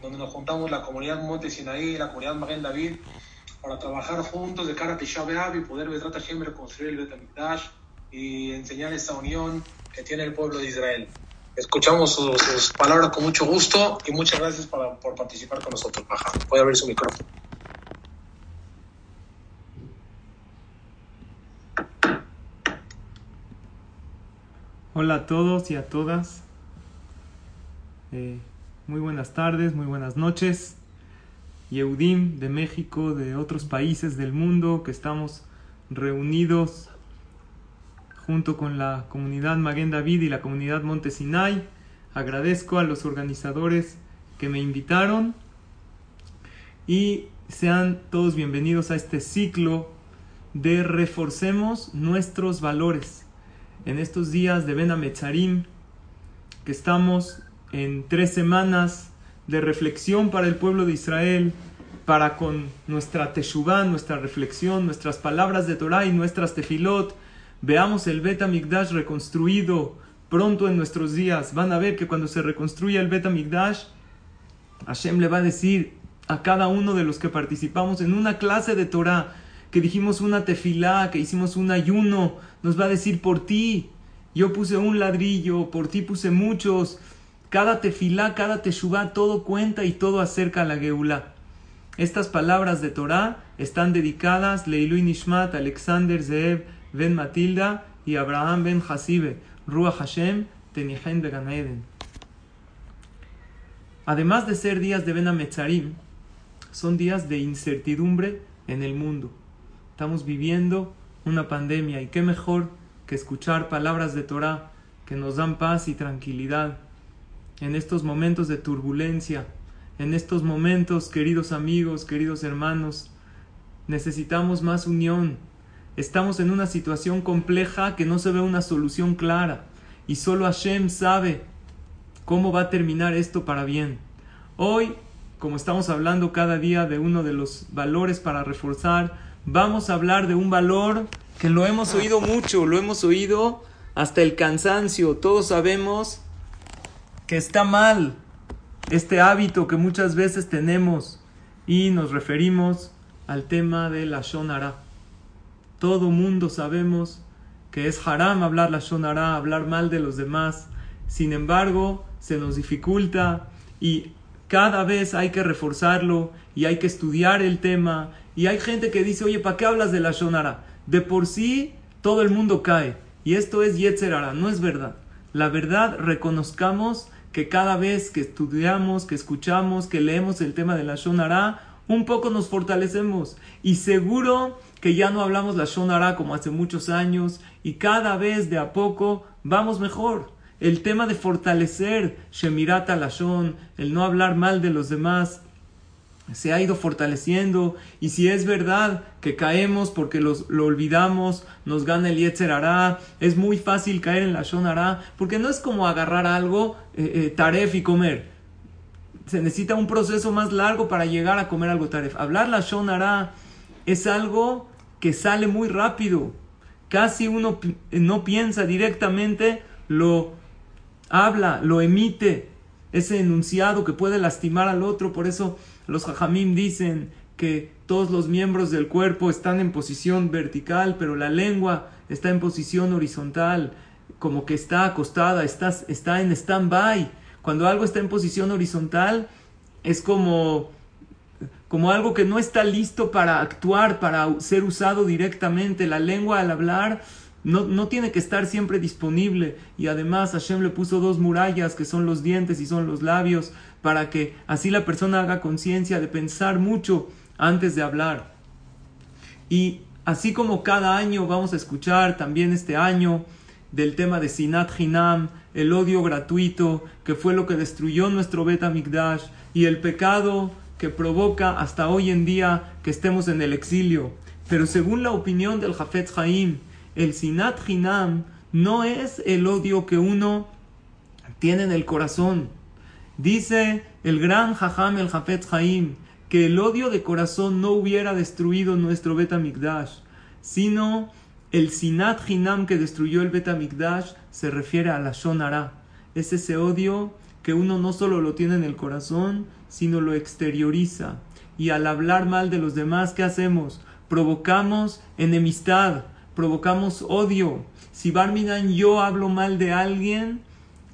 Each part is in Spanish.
Donde nos juntamos la comunidad Monte Sinaí la comunidad Maguen David para trabajar juntos de cara a Tisha y poder Bezrat siempre construir el Betamikdash y enseñar esa unión que tiene el pueblo de Israel. Escuchamos sus, palabras con mucho gusto y muchas gracias por participar con nosotros. Baja, puede abrir su micrófono. Hola a todos y a todas. Eh, muy buenas tardes, muy buenas noches. Yehudim de México, de otros países del mundo que estamos reunidos junto con la comunidad Maguen David y la comunidad Montesinay. Agradezco a los organizadores que me invitaron y sean todos bienvenidos a este ciclo de reforcemos nuestros valores en estos días de Ben que estamos en tres semanas de reflexión para el pueblo de Israel, para con nuestra teshuvah, nuestra reflexión, nuestras palabras de Torah y nuestras tefilot, veamos el Bet Amigdash reconstruido pronto en nuestros días. Van a ver que cuando se reconstruya el Bet Amigdash, Hashem le va a decir a cada uno de los que participamos en una clase de Torah, que dijimos una tefilá, que hicimos un ayuno, nos va a decir por ti. Yo puse un ladrillo, por ti puse muchos. Cada tefilá, cada teshuvá, todo cuenta y todo acerca a la Geulá. Estas palabras de Torah están dedicadas Leilui Nishmat, Alexander Zeev ben Matilda y Abraham ben Hasibe, Ruach Hashem, Tenichen de Ganaeden. Además de ser días de Ben Ametzarim, son días de incertidumbre en el mundo. Estamos viviendo una pandemia y qué mejor que escuchar palabras de Torah que nos dan paz y tranquilidad en estos momentos de turbulencia, en estos momentos, queridos amigos, queridos hermanos, necesitamos más unión. Estamos en una situación compleja que no se ve una solución clara y solo Hashem sabe cómo va a terminar esto para bien. Hoy, como estamos hablando cada día de uno de los valores para reforzar, vamos a hablar de un valor que lo hemos oído mucho, lo hemos oído hasta el cansancio. Todos sabemos que está mal este hábito que muchas veces tenemos y nos referimos al tema de la shonara. Todo mundo sabemos que es haram hablar la shonara, hablar mal de los demás. Sin embargo, se nos dificulta y cada vez hay que reforzarlo y hay que estudiar el tema. Y hay gente que dice, oye, ¿para qué hablas de la Shonara? De por sí todo el mundo cae. Y esto es Yetzerara, no es verdad. La verdad, reconozcamos que cada vez que estudiamos, que escuchamos, que leemos el tema de la Shonara, un poco nos fortalecemos. Y seguro que ya no hablamos la Shonara como hace muchos años y cada vez de a poco vamos mejor. El tema de fortalecer Shemirat Lashon, el no hablar mal de los demás, se ha ido fortaleciendo. Y si es verdad que caemos porque los, lo olvidamos, nos gana el Yetzer Hará, es muy fácil caer en la Shon porque no es como agarrar algo, eh, eh, taref y comer. Se necesita un proceso más largo para llegar a comer algo taref. Hablar la Shon es algo que sale muy rápido. Casi uno no piensa directamente, lo habla, lo emite, ese enunciado que puede lastimar al otro. Por eso los jajamim dicen que todos los miembros del cuerpo están en posición vertical, pero la lengua está en posición horizontal, como que está acostada, está, en stand-by. Cuando algo está en posición horizontal, es como, como algo que no está listo para actuar, para ser usado directamente. La lengua al hablar no, tiene que estar siempre disponible. Y además Hashem le puso dos murallas que son los dientes y son los labios para que así la persona haga conciencia de pensar mucho antes de hablar. Y así como cada año vamos a escuchar también este año del tema de Sinat Hinam, el odio gratuito, que fue lo que destruyó nuestro Bet Mikdash, y el pecado que provoca hasta hoy en día que estemos en el exilio. Pero según la opinión del Jafet Haim, el Sinat Hinam no es el odio que uno tiene en el corazón. Dice el gran Jajam el Jafet Haim que el odio de corazón no hubiera destruido nuestro Bet sino el Sinat Hinam que destruyó el Bet se refiere a la Shonara. Es ese odio que uno no solo lo tiene en el corazón, sino lo exterioriza. Y al hablar mal de los demás, ¿qué hacemos? Provocamos enemistad, provocamos odio. Si Barminan yo hablo mal de alguien,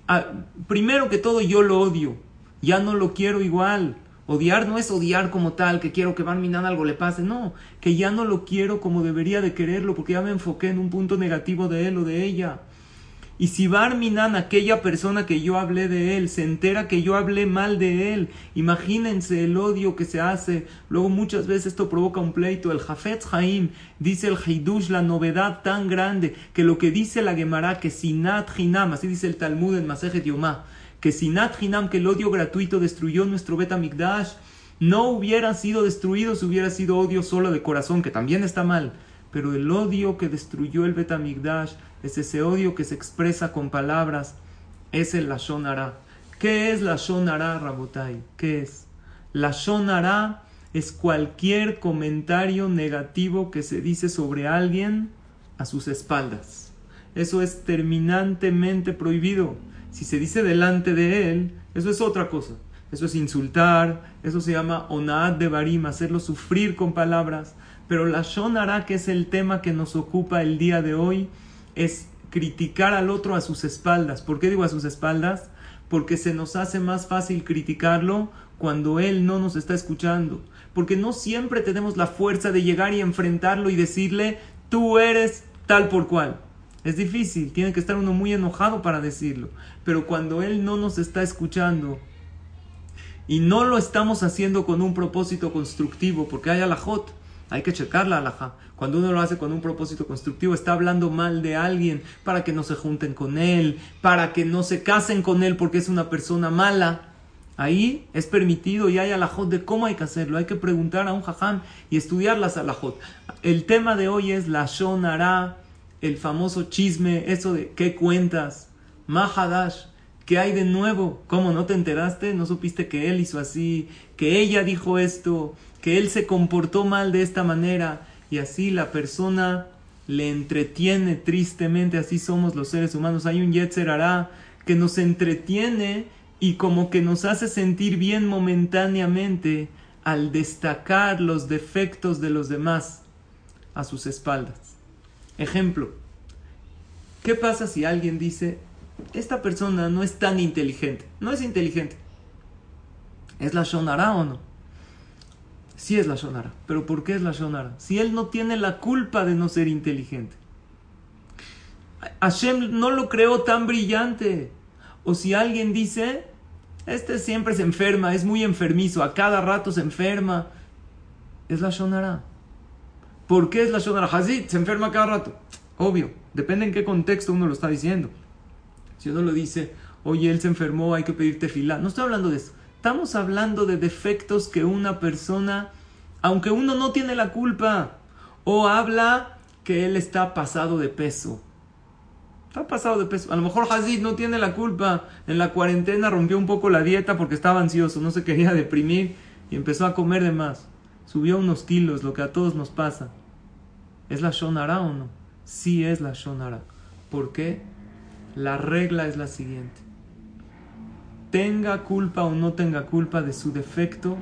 ah, primero que todo yo lo odio, ya no lo quiero igual. Odiar no es odiar como tal, que quiero que Barminan algo le pase, no, que ya no lo quiero como debería de quererlo, porque ya me enfoqué en un punto negativo de él o de ella. Y si Barminan, aquella persona que yo hablé de él, se entera que yo hablé mal de él, imagínense el odio que se hace. Luego muchas veces esto provoca un pleito. El Jafetz Haim dice el Haidush, la novedad tan grande, que lo que dice la Gemara, que Sinat Hinam, así dice el Talmud en Masejet Yomá, que Sinat Hinam, que el odio gratuito destruyó nuestro Betamikdash, no hubiera sido destruido si hubiera sido odio solo de corazón, que también está mal. Pero el odio que destruyó el Betamikdash es ese odio que se expresa con palabras, es el Lashon ¿Qué es Lashon Hara, Rabotai? ¿Qué es? Lashon Hara es cualquier comentario negativo que se dice sobre alguien a sus espaldas. Eso es terminantemente prohibido. Si se dice delante de él, eso es otra cosa. Eso es insultar, eso se llama onad de barim, hacerlo sufrir con palabras. Pero la shonara, que es el tema que nos ocupa el día de hoy, es criticar al otro a sus espaldas. ¿Por qué digo a sus espaldas? Porque se nos hace más fácil criticarlo cuando él no nos está escuchando. Porque no siempre tenemos la fuerza de llegar y enfrentarlo y decirle, tú eres tal por cual. Es difícil, tiene que estar uno muy enojado para decirlo. Pero cuando él no nos está escuchando y no lo estamos haciendo con un propósito constructivo, porque hay alajot, hay que checar la alhaja. Cuando uno lo hace con un propósito constructivo, está hablando mal de alguien para que no se junten con él, para que no se casen con él porque es una persona mala. Ahí es permitido y hay alajot de cómo hay que hacerlo. Hay que preguntar a un jajam y estudiar las alajot. El tema de hoy es la shonara, el famoso chisme, eso de qué cuentas, mahadash. ¿Qué hay de nuevo? ¿Cómo no te enteraste? ¿No supiste que él hizo así? ¿Que ella dijo esto? Que él se comportó mal de esta manera y así la persona le entretiene tristemente, así somos los seres humanos. Hay un Yetzer hará que nos entretiene y como que nos hace sentir bien momentáneamente al destacar los defectos de los demás a sus espaldas. Ejemplo, ¿qué pasa si alguien dice, esta persona no es tan inteligente? No es inteligente. ¿Es la Shonara o no? Sí es la Shonara. ¿Pero por qué es la Shonara? Si él no tiene la culpa de no ser inteligente. Hashem no lo creó tan brillante. O si alguien dice, este siempre se enferma, es muy enfermizo, a cada rato se enferma. Es la Shonara. ¿Por qué es la Shonara? Hazid se enferma cada rato. Obvio, depende en qué contexto uno lo está diciendo. Si uno lo dice, oye, él se enfermó, hay que pedirte fila. No estoy hablando de eso. Estamos hablando de defectos que una persona, aunque uno no tiene la culpa, o habla que él está pasado de peso. Está pasado de peso. A lo mejor Hazid no tiene la culpa. En la cuarentena rompió un poco la dieta porque estaba ansioso, no se quería deprimir y empezó a comer de más. Subió unos kilos, lo que a todos nos pasa. ¿Es la Shonara o no? Sí es la Shonara. ¿Por qué? La regla es la siguiente tenga culpa o no tenga culpa de su defecto,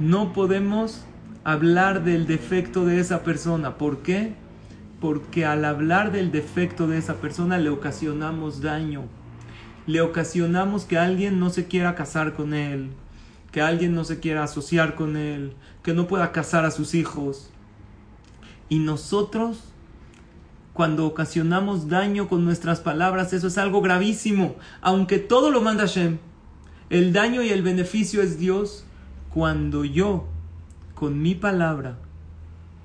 no podemos hablar del defecto de esa persona. ¿Por qué? Porque al hablar del defecto de esa persona le ocasionamos daño. Le ocasionamos que alguien no se quiera casar con él, que alguien no se quiera asociar con él, que no pueda casar a sus hijos. Y nosotros cuando ocasionamos daño con nuestras palabras, eso es algo gravísimo. Aunque todo lo manda Hashem, el daño y el beneficio es Dios. Cuando yo, con mi palabra,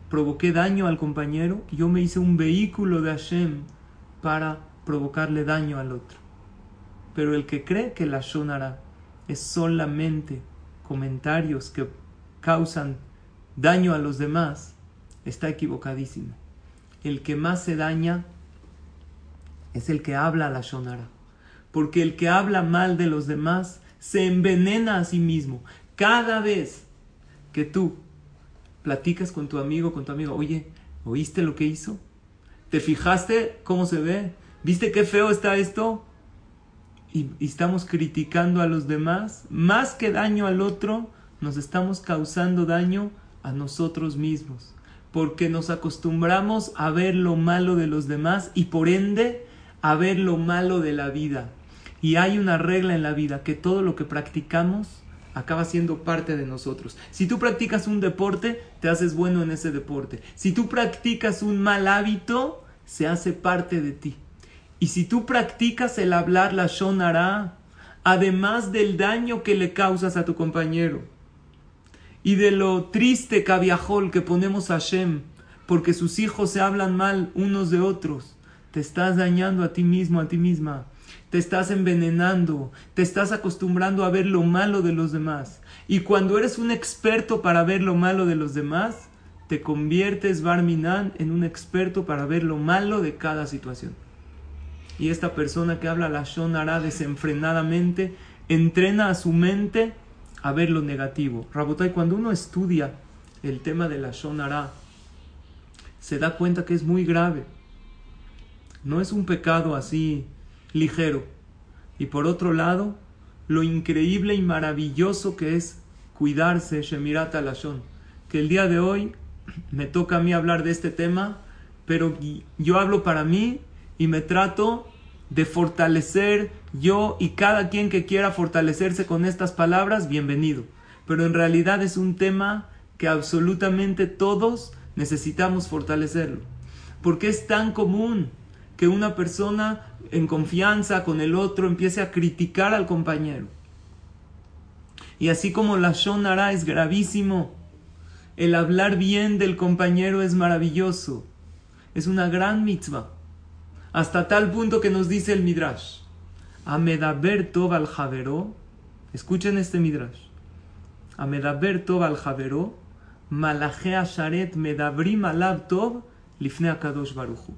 provoqué daño al compañero, yo me hice un vehículo de Hashem para provocarle daño al otro. Pero el que cree que la Shonara es solamente comentarios que causan daño a los demás, está equivocadísimo. El que más se daña es el que habla la Shonara. Porque el que habla mal de los demás se envenena a sí mismo. Cada vez que tú platicas con tu amigo, con tu amigo, oye, ¿oíste lo que hizo? ¿Te fijaste cómo se ve? ¿Viste qué feo está esto? Y, estamos criticando a los demás, más que daño al otro, nos estamos causando daño a nosotros mismos, porque nos acostumbramos a ver lo malo de los demás y por ende a ver lo malo de la vida. Y hay una regla en la vida, que todo lo que practicamos acaba siendo parte de nosotros. Si tú practicas un deporte, te haces bueno en ese deporte. Si tú practicas un mal hábito, se hace parte de ti. Y si tú practicas el hablar la shonara, además del daño que le causas a tu compañero y de lo triste cabiajol que ponemos a Shem porque sus hijos se hablan mal unos de otros, te estás dañando a ti mismo, a ti misma te estás envenenando, te estás acostumbrando a ver lo malo de los demás. Y cuando eres un experto para ver lo malo de los demás, te conviertes, Barminan, en un experto para ver lo malo de cada situación. Y esta persona que habla la Shonara desenfrenadamente, entrena a su mente a ver lo negativo. Rabotai, cuando uno estudia el tema de la Shonara, se da cuenta que es muy grave. No es un pecado así ligero. Y por otro lado, lo increíble y maravilloso que es cuidarse, Shemirat Alashon. Que el día de hoy me toca a mí hablar de este tema, pero yo hablo para mí y me trato de fortalecer yo y cada quien que quiera fortalecerse con estas palabras, bienvenido. Pero en realidad es un tema que absolutamente todos necesitamos fortalecerlo. Porque es tan común que una persona en confianza con el otro empiece a criticar al compañero. Y así como la shonara es gravísimo, el hablar bien del compañero es maravilloso. Es una gran mitzvah. Hasta tal punto que nos dice el Midrash. Amedaber tov al javero. Escuchen este Midrash. Amedaber tov al javero. Malachea sharet medabrim alab tov lifne akadosh baruchu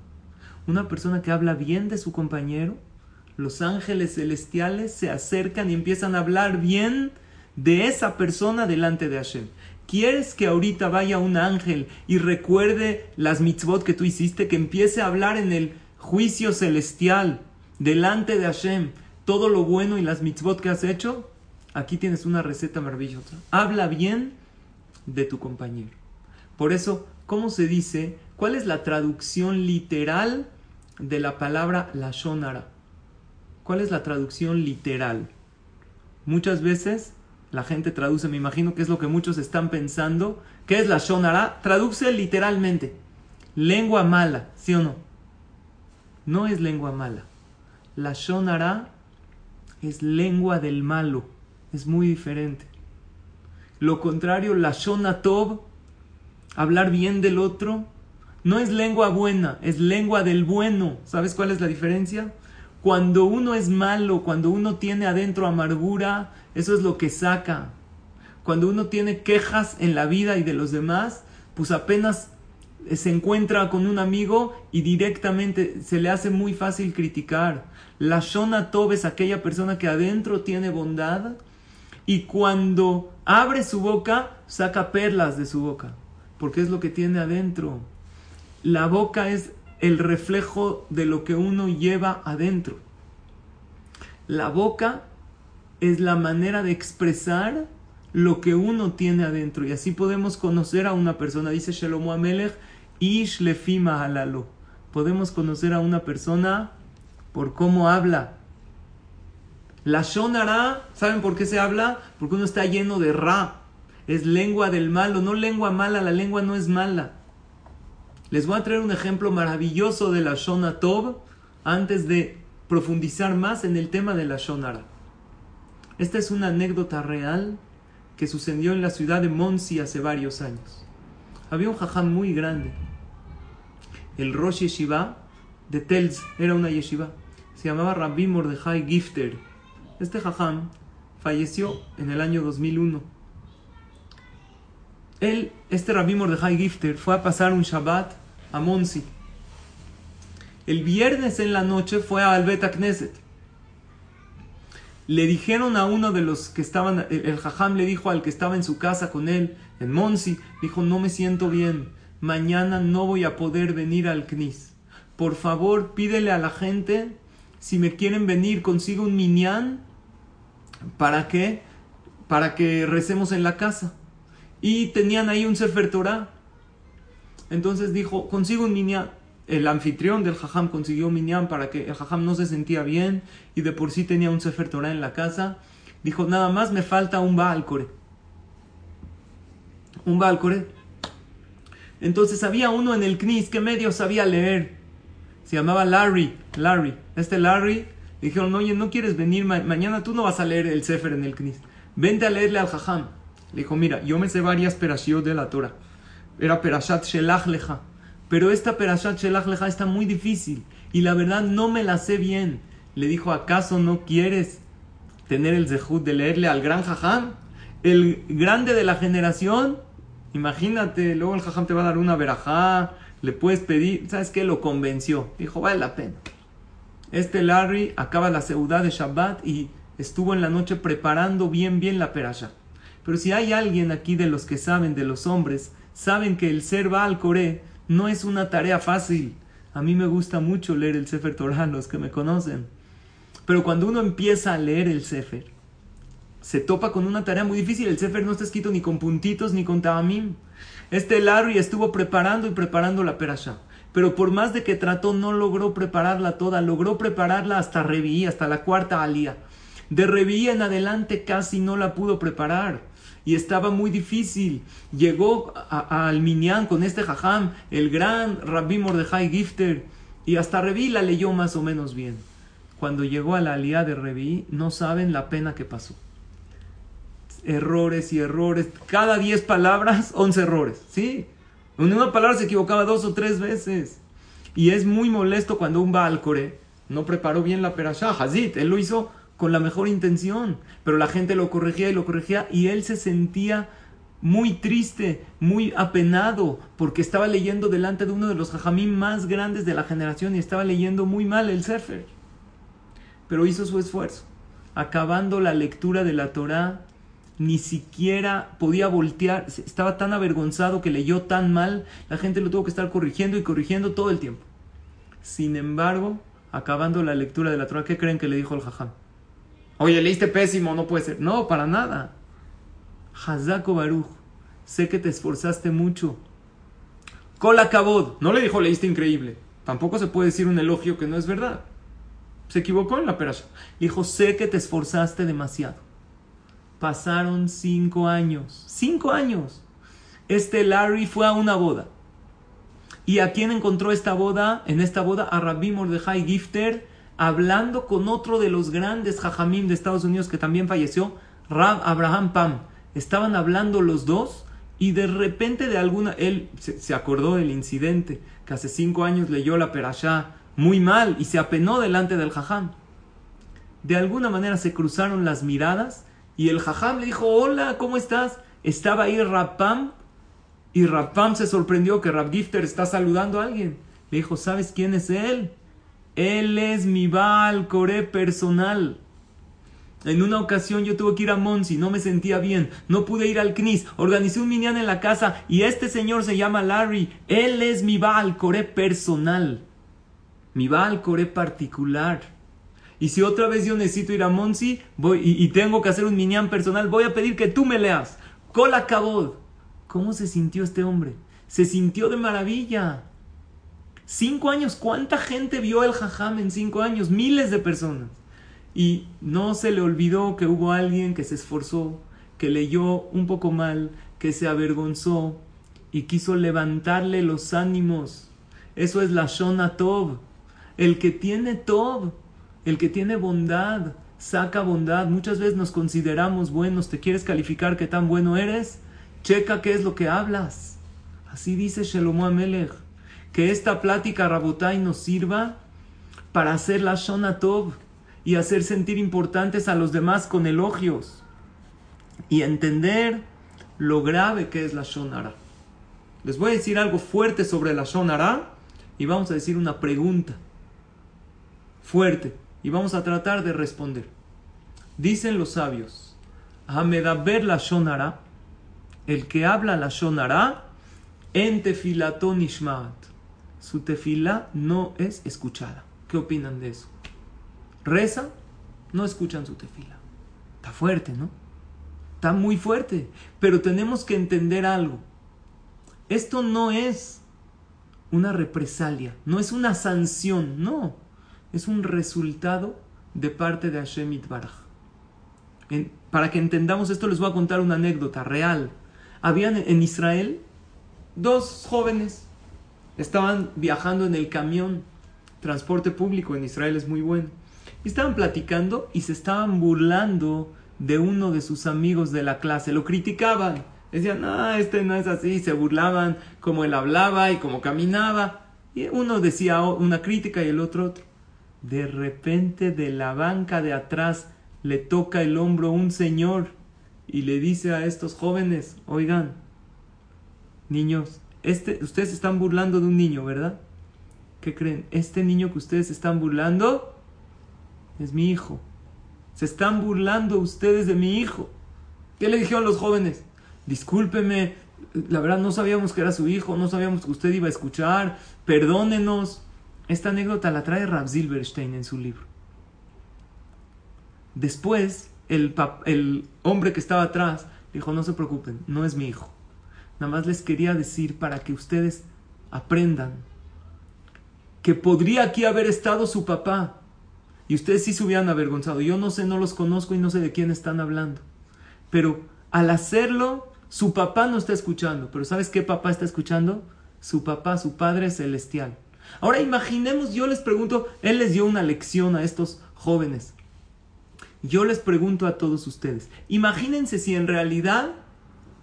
una persona que habla bien de su compañero, los ángeles celestiales se acercan y empiezan a hablar bien de esa persona delante de Hashem. ¿Quieres que ahorita vaya un ángel y recuerde las mitzvot que tú hiciste, que empiece a hablar en el juicio celestial delante de Hashem todo lo bueno y las mitzvot que has hecho? Aquí tienes una receta maravillosa. Habla bien de tu compañero. Por eso, ¿cómo se dice? ¿Cuál es la traducción literal de la palabra Lashonara. ¿Cuál es la traducción literal? Muchas veces la gente traduce, me imagino que es lo que muchos están pensando. ¿Qué es la Shonara? Traduce literalmente. Lengua mala, ¿sí o no? No es lengua mala. La Shonara es lengua del malo. Es muy diferente. Lo contrario, la Shonatov, hablar bien del otro, no es lengua buena, es lengua del bueno. ¿Sabes cuál es la diferencia? Cuando uno es malo, cuando uno tiene adentro amargura, eso es lo que saca. Cuando uno tiene quejas en la vida y de los demás, pues apenas se encuentra con un amigo y directamente se le hace muy fácil criticar. La Shona Tob es aquella persona que adentro tiene bondad y cuando abre su boca, saca perlas de su boca, porque es lo que tiene adentro. La boca es el reflejo de lo que uno lleva adentro. La boca es la manera de expresar lo que uno tiene adentro. Y así podemos conocer a una persona. Dice Shlomo Amelech, Ish lefima halalo. Podemos conocer a una persona por cómo habla. La shonara, ¿saben por qué se habla? Porque uno está lleno de ra. Es lengua del malo, no lengua mala, la lengua no es mala. Les voy a traer un ejemplo maravilloso de la Shona Tov antes de profundizar más en el tema de la Shonara. Esta es una anécdota real que sucedió en la ciudad de Monsi hace varios años. Había un jajam muy grande. El Rosh Yeshiva de Telz, era una yeshiva. Se llamaba Rabbi Mordechai Gifter. Este jajam falleció en el año 2001. Él, este Rabbi Mordechai Gifter, fue a pasar un Shabbat a Monsi. El viernes en la noche fue a Albeta Knesset. Le dijeron a uno de los que estaban, el jajam le dijo al que estaba en su casa con él, en Monsi, dijo, no me siento bien, mañana no voy a poder venir al Knis. Por favor, pídele a la gente, si me quieren venir, consigo un minyan, ¿para qué? Para que recemos en la casa. Y tenían ahí un Sefer Torah. Entonces dijo, consigo un minyan. El anfitrión del jajam consiguió un minyan para que el jajam no se sentía bien y de por sí tenía un Sefer Torah en la casa. Dijo, nada más me falta un Baal Un Baal Entonces había uno en el Knis que medio sabía leer. Se llamaba Larry. Larry. Este Larry dijeron, oye, no quieres venir mañana, tú no vas a leer el Sefer en el Knis. Vente a leerle al jajam. Le dijo, mira, yo me sé varias perashiot de la Torah. Era perashat shelach leja. Pero esta perashat shelach leja está muy difícil. Y la verdad no me la sé bien. Le dijo, ¿acaso no quieres tener el zehut de leerle al gran jajam? El grande de la generación. Imagínate, luego el jajam te va a dar una verajá. Le puedes pedir, ¿sabes qué? Lo convenció. Dijo, vale la pena. Este Larry acaba la seudá de Shabbat y estuvo en la noche preparando bien, bien la perashat. Pero si hay alguien aquí de los que saben, de los hombres, saben que el ser Baal Coré no es una tarea fácil. A mí me gusta mucho leer el Sefer Torah, los que me conocen. Pero cuando uno empieza a leer el Sefer, se topa con una tarea muy difícil. El Sefer no está escrito ni con puntitos ni con tabamim. Este Larry estuvo preparando y preparando la perasha. Pero por más de que trató, no logró prepararla toda. Logró prepararla hasta Reví, hasta la cuarta alía. De Reví en adelante casi no la pudo preparar y estaba muy difícil. Llegó al Minyan con este jajam, el gran Rabbi Mordechai Gifter, y hasta Revi la leyó más o menos bien. Cuando llegó a la alía de Revi, no saben la pena que pasó. Errores y errores. Cada diez palabras, once errores. ¿Sí? En una palabra se equivocaba dos o tres veces. Y es muy molesto cuando un Baal Core no preparó bien la perashá. Hazit, él lo hizo con la mejor intención, pero la gente lo corregía y lo corregía y él se sentía muy triste, muy apenado, porque estaba leyendo delante de uno de los jajamín más grandes de la generación y estaba leyendo muy mal el Sefer. Pero hizo su esfuerzo. Acabando la lectura de la Torá, ni siquiera podía voltear, estaba tan avergonzado que leyó tan mal, la gente lo tuvo que estar corrigiendo y corrigiendo todo el tiempo. Sin embargo, acabando la lectura de la Torah, ¿qué creen que le dijo el jajam? Oye, leíste pésimo, no puede ser. No, para nada. Hazako Baruch, sé que te esforzaste mucho. Kola Kabod, no le dijo leíste increíble. Tampoco se puede decir un elogio que no es verdad. Se equivocó en la perasha. Dijo, sé que te esforzaste demasiado. Pasaron cinco años. Cinco años. Este Larry fue a una boda. ¿Y a quién encontró esta boda? En esta boda a Rabbi Mordechai Gifter, hablando con otro de los grandes jajamim de Estados Unidos que también falleció, Rab Abraham Pam. Estaban hablando los dos y de repente de alguna, él se, acordó del incidente, que hace cinco años leyó la perashá muy mal y se apenó delante del jajam. De alguna manera se cruzaron las miradas y el jajam le dijo, hola, ¿cómo estás? Estaba ahí Pam y Pam se sorprendió que Rab Gifter está saludando a alguien. Le dijo, ¿sabes quién es él? Él es mi Baal Coré personal. En una ocasión yo tuve que ir a Monsi, no me sentía bien, no pude ir al Knis, organicé un minyan en la casa y este señor se llama Larry. Él es mi Baal Coré personal, mi Baal Coré particular. Y si otra vez yo necesito ir a Monsi voy, y, tengo que hacer un minyan personal, voy a pedir que tú me leas. Cola Cabod. ¿Cómo se sintió este hombre? Se sintió de maravilla. Cinco años, ¿cuánta gente vio el jajam en cinco años? Miles de personas. Y no se le olvidó que hubo alguien que se esforzó, que leyó un poco mal, que se avergonzó y quiso levantarle los ánimos. Eso es la Shona Tov. El que tiene Tov, el que tiene bondad, saca bondad. Muchas veces nos consideramos buenos. ¿Te quieres calificar qué tan bueno eres? Checa qué es lo que hablas. Así dice Shelomo Amelech Que esta plática Rabotai nos sirva para hacer la Shona Tov y hacer sentir importantes a los demás con elogios y entender lo grave que es la Shonara. Les voy a decir algo fuerte sobre la Shonara y vamos a decir una pregunta fuerte y vamos a tratar de responder. Dicen los sabios, Hamedaber la Shonara, el que habla la Shonara, en tefilatón ishmaat. Su tefila no es escuchada. ¿Qué opinan de eso? Reza, no escuchan su tefila. Está fuerte, ¿no? Está muy fuerte. Pero tenemos que entender algo. Esto no es una represalia, no es una sanción, no. Es un resultado de parte de Hashem Itbaraj. para que entendamos esto, les voy a contar una anécdota real. Habían en Israel dos jóvenes. Estaban viajando en el camión. Transporte público en Israel es muy bueno. Y estaban platicando y se estaban burlando de uno de sus amigos de la clase. Lo criticaban. Decían, ah, este no es así. Se burlaban como él hablaba y como caminaba. Y uno decía una crítica y el otro otro. De repente de la banca de atrás le toca el hombro un señor y le dice a estos jóvenes, oigan, niños, este, ustedes están burlando de un niño, ¿verdad? ¿Qué creen? Este niño que ustedes están burlando es mi hijo. Se están burlando ustedes de mi hijo. ¿Qué le dijeron los jóvenes? Discúlpeme, la verdad no sabíamos que era su hijo, no sabíamos que usted iba a escuchar, perdónenos. Esta anécdota la trae Rav Silverstein en su libro. Después, el, el hombre que estaba atrás dijo, no se preocupen, no es mi hijo. Nada más les quería decir para que ustedes aprendan que podría aquí haber estado su papá y ustedes sí se hubieran avergonzado. Yo no sé, no los conozco y no sé de quién están hablando. Pero al hacerlo, su papá no está escuchando. Pero ¿sabes qué papá está escuchando? Su papá, su Padre Celestial. Ahora imaginemos, yo les pregunto, Él les dio una lección a estos jóvenes. Yo les pregunto a todos ustedes, imagínense si en realidad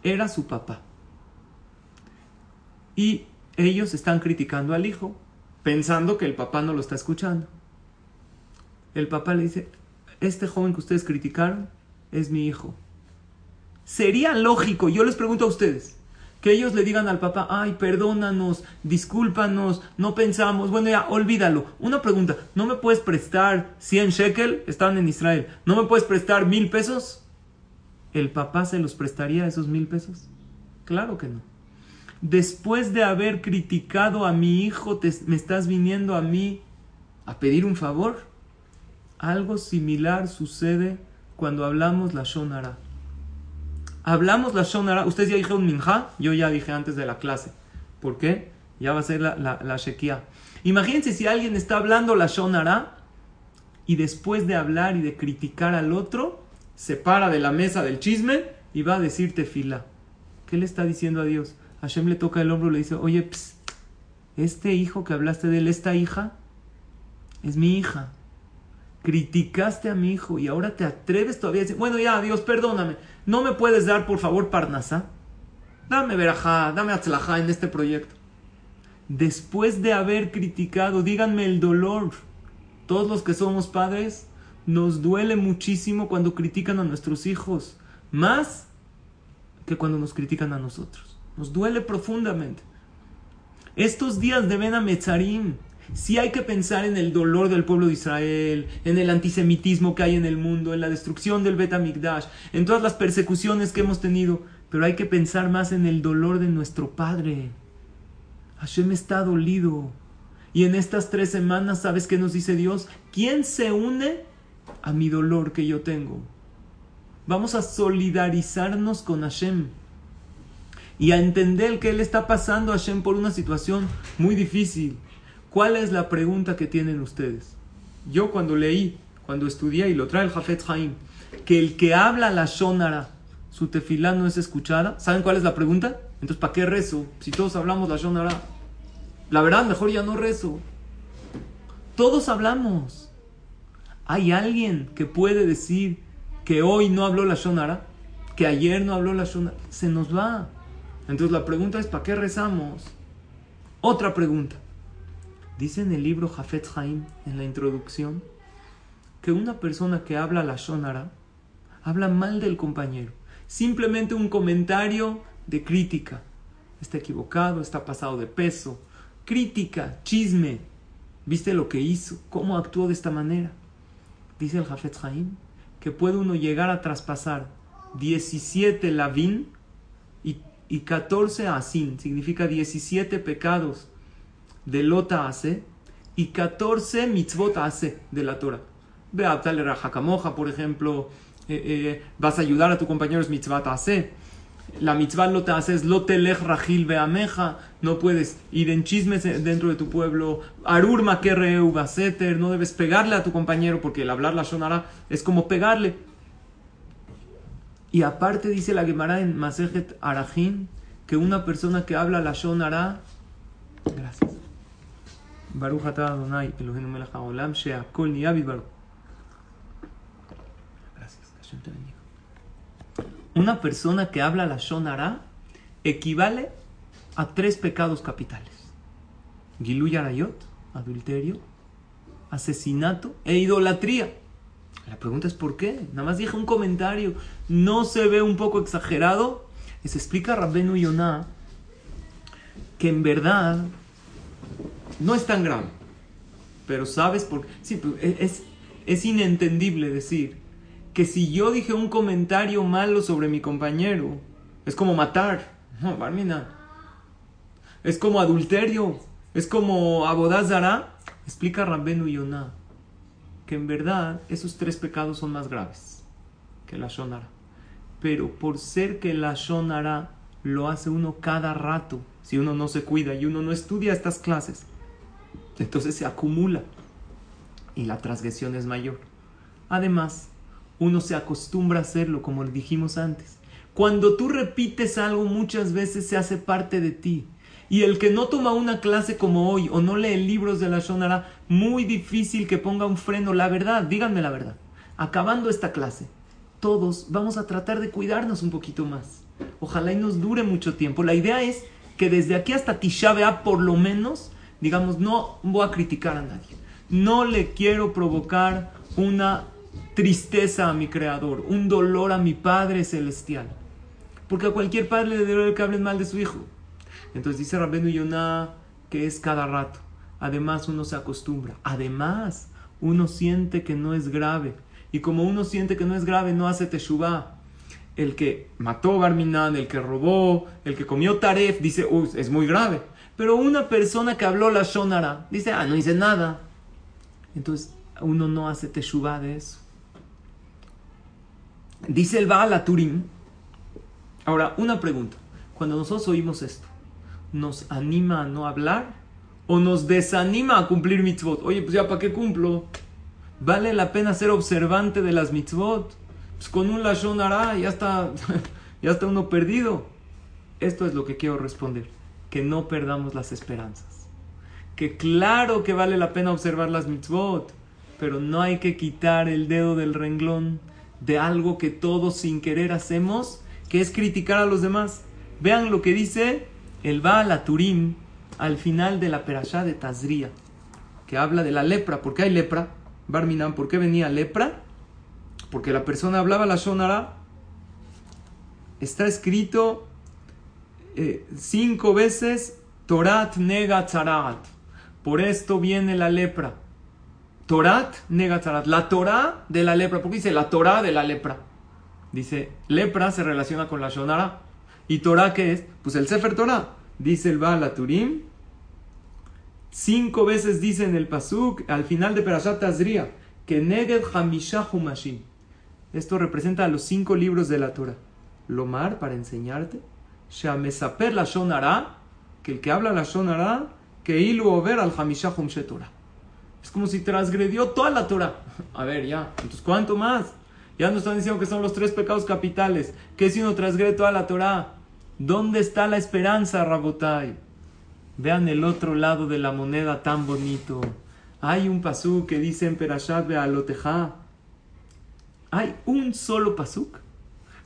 era su papá. Y ellos están criticando al hijo, pensando que el papá no lo está escuchando. El papá le dice, este joven que ustedes criticaron es mi hijo. Sería lógico, yo les pregunto a ustedes, que ellos le digan al papá, ay, perdónanos, discúlpanos, no pensamos, bueno, ya, olvídalo. Una pregunta, ¿no me puedes prestar 100 shekel? Están en Israel. ¿No me puedes prestar mil pesos? ¿El papá se los prestaría esos mil pesos? Claro que no después de haber criticado a mi hijo, me estás viniendo a mí a pedir un favor. Algo similar sucede cuando hablamos la Shonara. Hablamos la Shonara. Ustedes ya dijeron Minja, yo ya dije antes de la clase. ¿Por qué? Ya va a ser la, la, Shekia. Imagínense si alguien está hablando la Shonara y después de hablar y de criticar al otro, se para de la mesa del chisme y va a decirte fila. ¿Qué le está diciendo a Dios? Hashem le toca el hombro y le dice, oye, este hijo que hablaste de él, esta hija, es mi hija. Criticaste a mi hijo y ahora te atreves todavía a decir, bueno, ya, Dios, perdóname, ¿no me puedes dar, por favor, Parnasa? Dame verajá, dame atzlajá en este proyecto. Después de haber criticado, díganme el dolor. Todos los que somos padres, nos duele muchísimo cuando critican a nuestros hijos, más que cuando nos critican a nosotros. Nos duele profundamente. Estos días de Ben Metzarim, sí hay que pensar en el dolor del pueblo de Israel, en el antisemitismo que hay en el mundo, en la destrucción del Bet Amikdash, en todas las persecuciones que hemos tenido, pero hay que pensar más en el dolor de nuestro Padre. Hashem está dolido. Y en estas tres semanas, ¿sabes qué nos dice Dios? ¿Quién se une a mi dolor que yo tengo? Vamos a solidarizarnos con Hashem y a entender que él está pasando Hashem por una situación muy difícil. ¿Cuál es la pregunta que tienen ustedes? Yo cuando leí, cuando estudié y lo trae el Jafet Haim, que el que habla la Shonara, su tefilá no es escuchada, ¿saben cuál es la pregunta? Entonces, ¿para qué rezo? Si todos hablamos la Shonara. La verdad, mejor ya no rezo. Todos hablamos. ¿Hay alguien que puede decir que hoy no habló la Shonara? Que ayer no habló la Shonara. Se nos va. Entonces la pregunta es, ¿para qué rezamos? Otra pregunta. Dice en el libro Jafet Haim, en la introducción, que una persona que habla la Shonara habla mal del compañero. Simplemente un comentario de crítica. Está equivocado, está pasado de peso. Crítica, chisme. ¿Viste lo que hizo? ¿Cómo actuó de esta manera? Dice el Jafet Haim que puede uno llegar a traspasar 17 lavin y, y 14 asin. Significa 17 pecados de Lota hace y 14 mitzvot hace de la Torah. Ve a Raja por ejemplo, eh, eh, vas a ayudar a tu compañero es mitzvah hace. La mitzvah lo te haces lo telech rajil beameja, no puedes ir en chismes dentro de tu pueblo. Arur makerreu baseter, no debes pegarle a tu compañero porque el hablar la shonara es como pegarle. Y aparte dice la Gemara en Masejet Arajin que una persona que habla la shonara, gracias. Baruch atah Adonai Eloheinu melech haolam she'akol. Gracias, Hashem te bendiga. Una persona que habla la shonara equivale a tres pecados capitales. Giluy adulterio, asesinato e idolatría. La pregunta es ¿por qué? Nada más dije un comentario. ¿No se ve un poco exagerado? Y se explica Rabbenu Yonah que en verdad no es tan grave. Pero sabes por qué. Sí, pues, es, es inentendible decir que si yo dije un comentario malo sobre mi compañero, es como matar. No, Barmina. Es como adulterio. Es como abodazara. Explica Rabbenu Yonah que en verdad esos tres pecados son más graves que la shonara. Pero por ser que la shonara lo hace uno cada rato, si uno no se cuida y uno no estudia estas clases, entonces se acumula y la transgresión es mayor. Además, uno se acostumbra a hacerlo, como dijimos antes. Cuando tú repites algo muchas veces se hace parte de ti. Y el que no toma una clase como hoy o no lee libros de la Shonara, muy difícil que ponga un freno. La verdad, díganme la verdad. Acabando esta clase, todos vamos a tratar de cuidarnos un poquito más. Ojalá y nos dure mucho tiempo. La idea es que desde aquí hasta Tisha por lo menos digamos, no voy a criticar a nadie. No le quiero provocar una tristeza a mi creador, un dolor a mi Padre Celestial. Porque a cualquier padre le debe que hablen mal de su hijo. Entonces dice Rabenu Yonah que es cada rato. Además uno se acostumbra. Además uno siente que no es grave. Y como uno siente que no es grave, no hace teshuvah. El que mató Barminan, el que robó, el que comió taref, dice, uy, es muy grave. Pero una persona que habló la Shonara dice, ah, no hice nada. Entonces uno no hace teshuvah de eso. Dice el Baal Turim. Ahora, una pregunta. Cuando nosotros oímos esto, ¿nos anima a no hablar? ¿O nos desanima a cumplir mitzvot? Oye, pues ya, ¿para qué cumplo? ¿Vale la pena ser observante de las mitzvot? Pues con un lashon ya está, ya está uno perdido. Esto es lo que quiero responder que no perdamos las esperanzas. Que claro que vale la pena observar las mitzvot, pero no hay que quitar el dedo del renglón de algo que todos sin querer hacemos, que es criticar a los demás. Vean lo que dice el Baal Turim al final de la perashá de Tazria, que habla de la lepra. ¿Por qué hay lepra? Barminan, ¿por qué venía lepra? Porque la persona hablaba la shonara. Está escrito eh, cinco veces Torat nega tzarat. Por esto viene la lepra. Torat nega tzarat. La Torah de la lepra. ¿Por qué dice la Torah de la lepra? Dice, lepra se relaciona con la Shonara. ¿Y Torah qué es? Pues el Sefer Torah. Dice el Baal Turim. Cinco veces dice en el Pasuk, al final de Perashat Tazria, que Neged Hamisha Humashim. Esto representa a los cinco libros de la Torah. Lomar, para enseñarte Shamesaper la Shonara, que el que habla la Shonara, que ilu over al. Es como si transgredió toda la Torah. A ver, ya. Entonces, ¿cuánto más? Ya nos están diciendo que son los tres pecados capitales. ¿Qué si uno transgrede toda la Torah? ¿Dónde está la esperanza, Rabotai? Vean el otro lado de la moneda tan bonito. Hay un pasuk que dice en Perashat Bealoteja. Hay un solo pasuk.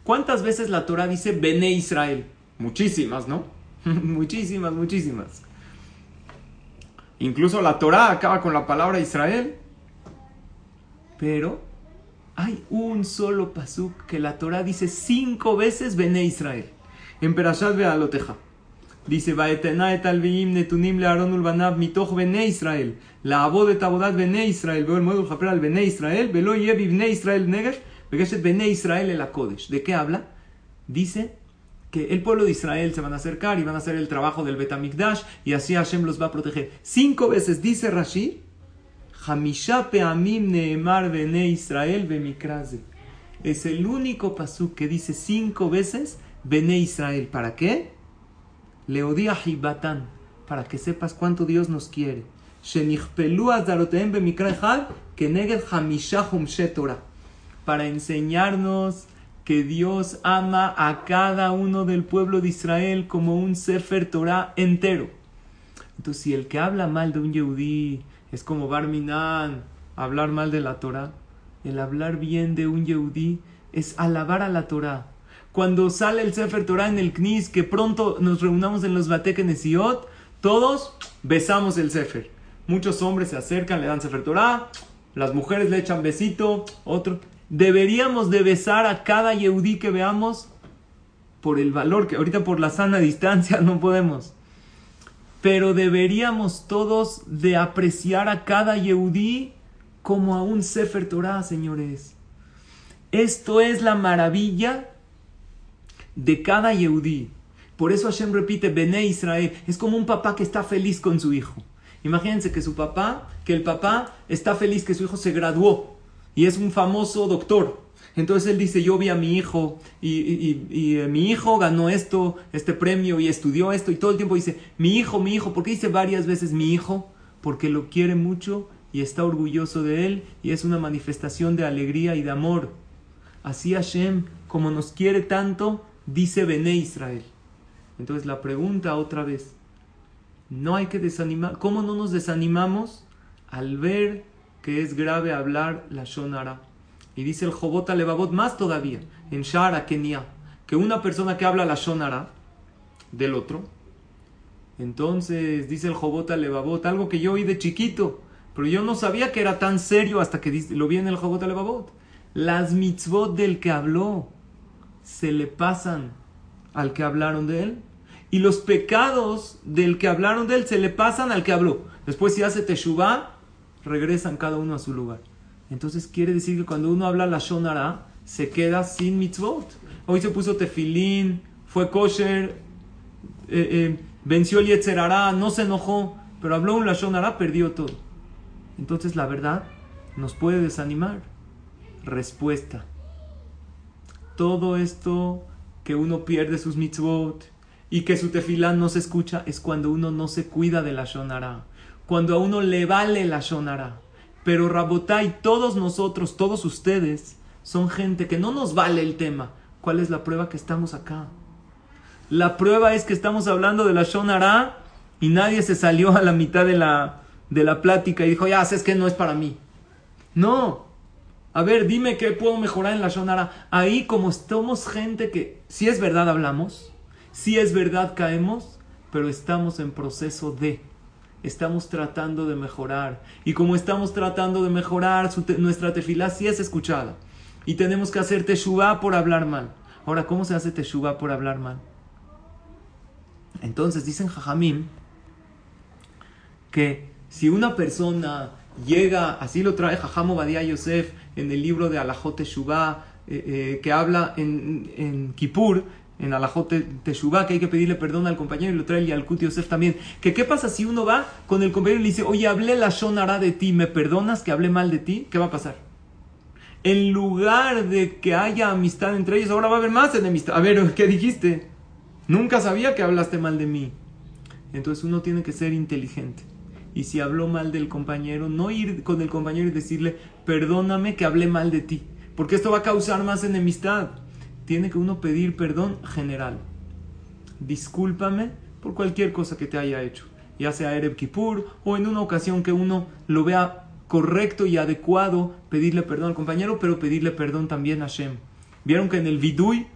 ¿Cuántas veces la Torah dice Bene Israel? Muchísimas, ¿no? muchísimas, muchísimas. Incluso la Torah acaba con la palabra Israel. Pero hay un solo pasuk que la Torah dice cinco veces Bene Israel. En Perashat Ve'aloteja. Dice, Vaetena alviim netunim le Aaron ulbanav mitoch Bene Israel. La abodet abodat Bene Israel. Veo el modo al Bene Israel. Velo yevi Bene Israel negesh. Vegeshet Bene Israel el Akodesh. ¿De qué habla? Dice que el pueblo de Israel se van a acercar y van a hacer el trabajo del Betamikdash y así Hashem los va a proteger. Cinco veces dice Rashi, Hamisha peamim neemar bene Israel bemikraze. Es el único pasuk que dice cinco veces bene Israel. ¿Para qué? Leodia hibatan. Para que sepas cuánto Dios nos quiere. Que hamisha Torah. Para enseñarnos que Dios ama a cada uno del pueblo de Israel como un Sefer Torah entero. Entonces, si el que habla mal de un Yehudí es como Barminan, hablar mal de la Torah, el hablar bien de un Yehudí es alabar a la Torah. Cuando sale el Sefer Torah en el Knis, que pronto nos reunamos en los Batekenesiot, todos besamos el Sefer. Muchos hombres se acercan, le dan Sefer Torah, las mujeres le echan besito, otro deberíamos de besar a cada Yehudí que veamos por el valor, que ahorita por la sana distancia no podemos. Pero deberíamos todos de apreciar a cada Yehudí como a un Sefer Torah, señores. Esto es la maravilla de cada Yehudí. Por eso Hashem repite, Bene Israel, es como un papá que está feliz con su hijo. Imagínense que su papá, que el papá está feliz que su hijo se graduó y es un famoso doctor. Entonces él dice, yo vi a mi hijo y, eh, mi hijo ganó esto, este premio y estudió esto y todo el tiempo dice, mi hijo, mi hijo, ¿por qué dice varias veces mi hijo? Porque lo quiere mucho y está orgulloso de él y es una manifestación de alegría y de amor. Así Hashem, como nos quiere tanto, dice Bené Israel. Entonces la pregunta otra vez, no hay que desanimar, ¿cómo no nos desanimamos al ver que es grave hablar la Shonara. Y dice el Jobot Levavot más todavía, en Shara Kenia, que una persona que habla la Shonara del otro, entonces dice el Jobot Levavot, algo que yo oí de chiquito, pero yo no sabía que era tan serio hasta que lo vi en el Jobot Levavot. Las mitzvot del que habló se le pasan al que hablaron de él. Y los pecados del que hablaron de él se le pasan al que habló. Después si hace teshuvah, regresan cada uno a su lugar. Entonces quiere decir que cuando uno habla la Shonara, se queda sin mitzvot. Hoy se puso tefilín, fue kosher, eh, eh, venció el Yetzerará, no se enojó, pero habló un Lashonara, perdió todo. Entonces la verdad nos puede desanimar. Respuesta. Todo esto que uno pierde sus mitzvot y que su tefilán no se escucha es cuando uno no se cuida de la Shonara cuando a uno le vale la shonara. Pero Rabotai, todos nosotros, todos ustedes, son gente que no nos vale el tema. ¿Cuál es la prueba que estamos acá? La prueba es que estamos hablando de la shonara y nadie se salió a la mitad de la, de la plática y dijo, ya, es que no es para mí. No. A ver, dime qué puedo mejorar en la shonara. Ahí como estamos gente que, si es verdad hablamos, si es verdad caemos, pero estamos en proceso de estamos tratando de mejorar. Y como estamos tratando de mejorar, nuestra tefilá sí es escuchada. Y tenemos que hacer teshuvah por hablar mal. Ahora, ¿cómo se hace teshuvah por hablar mal? Entonces dicen Jajamim que si una persona llega, así lo trae Jajam Obadiah Yosef en el libro de Alajot Teshuvah, eh, eh, que habla en, en Kippur, en Alajot Teshuvah, que hay que pedirle perdón al compañero y lo trae el Yalkut Yosef también. Que qué pasa si uno va con el compañero y le dice, oye, hablé la Shonara de ti, ¿me perdonas que hablé mal de ti? ¿Qué va a pasar? En lugar de que haya amistad entre ellos, ahora va a haber más enemistad. A ver, ¿qué dijiste? Nunca sabía que hablaste mal de mí. Entonces uno tiene que ser inteligente. Y si habló mal del compañero, no ir con el compañero y decirle, perdóname que hablé mal de ti. Porque esto va a causar más enemistad tiene que uno pedir perdón general. Discúlpame por cualquier cosa que te haya hecho, ya sea Ereb Kippur o en una ocasión que uno lo vea correcto y adecuado pedirle perdón al compañero, pero pedirle perdón también a Hashem. Vieron que en el Vidui,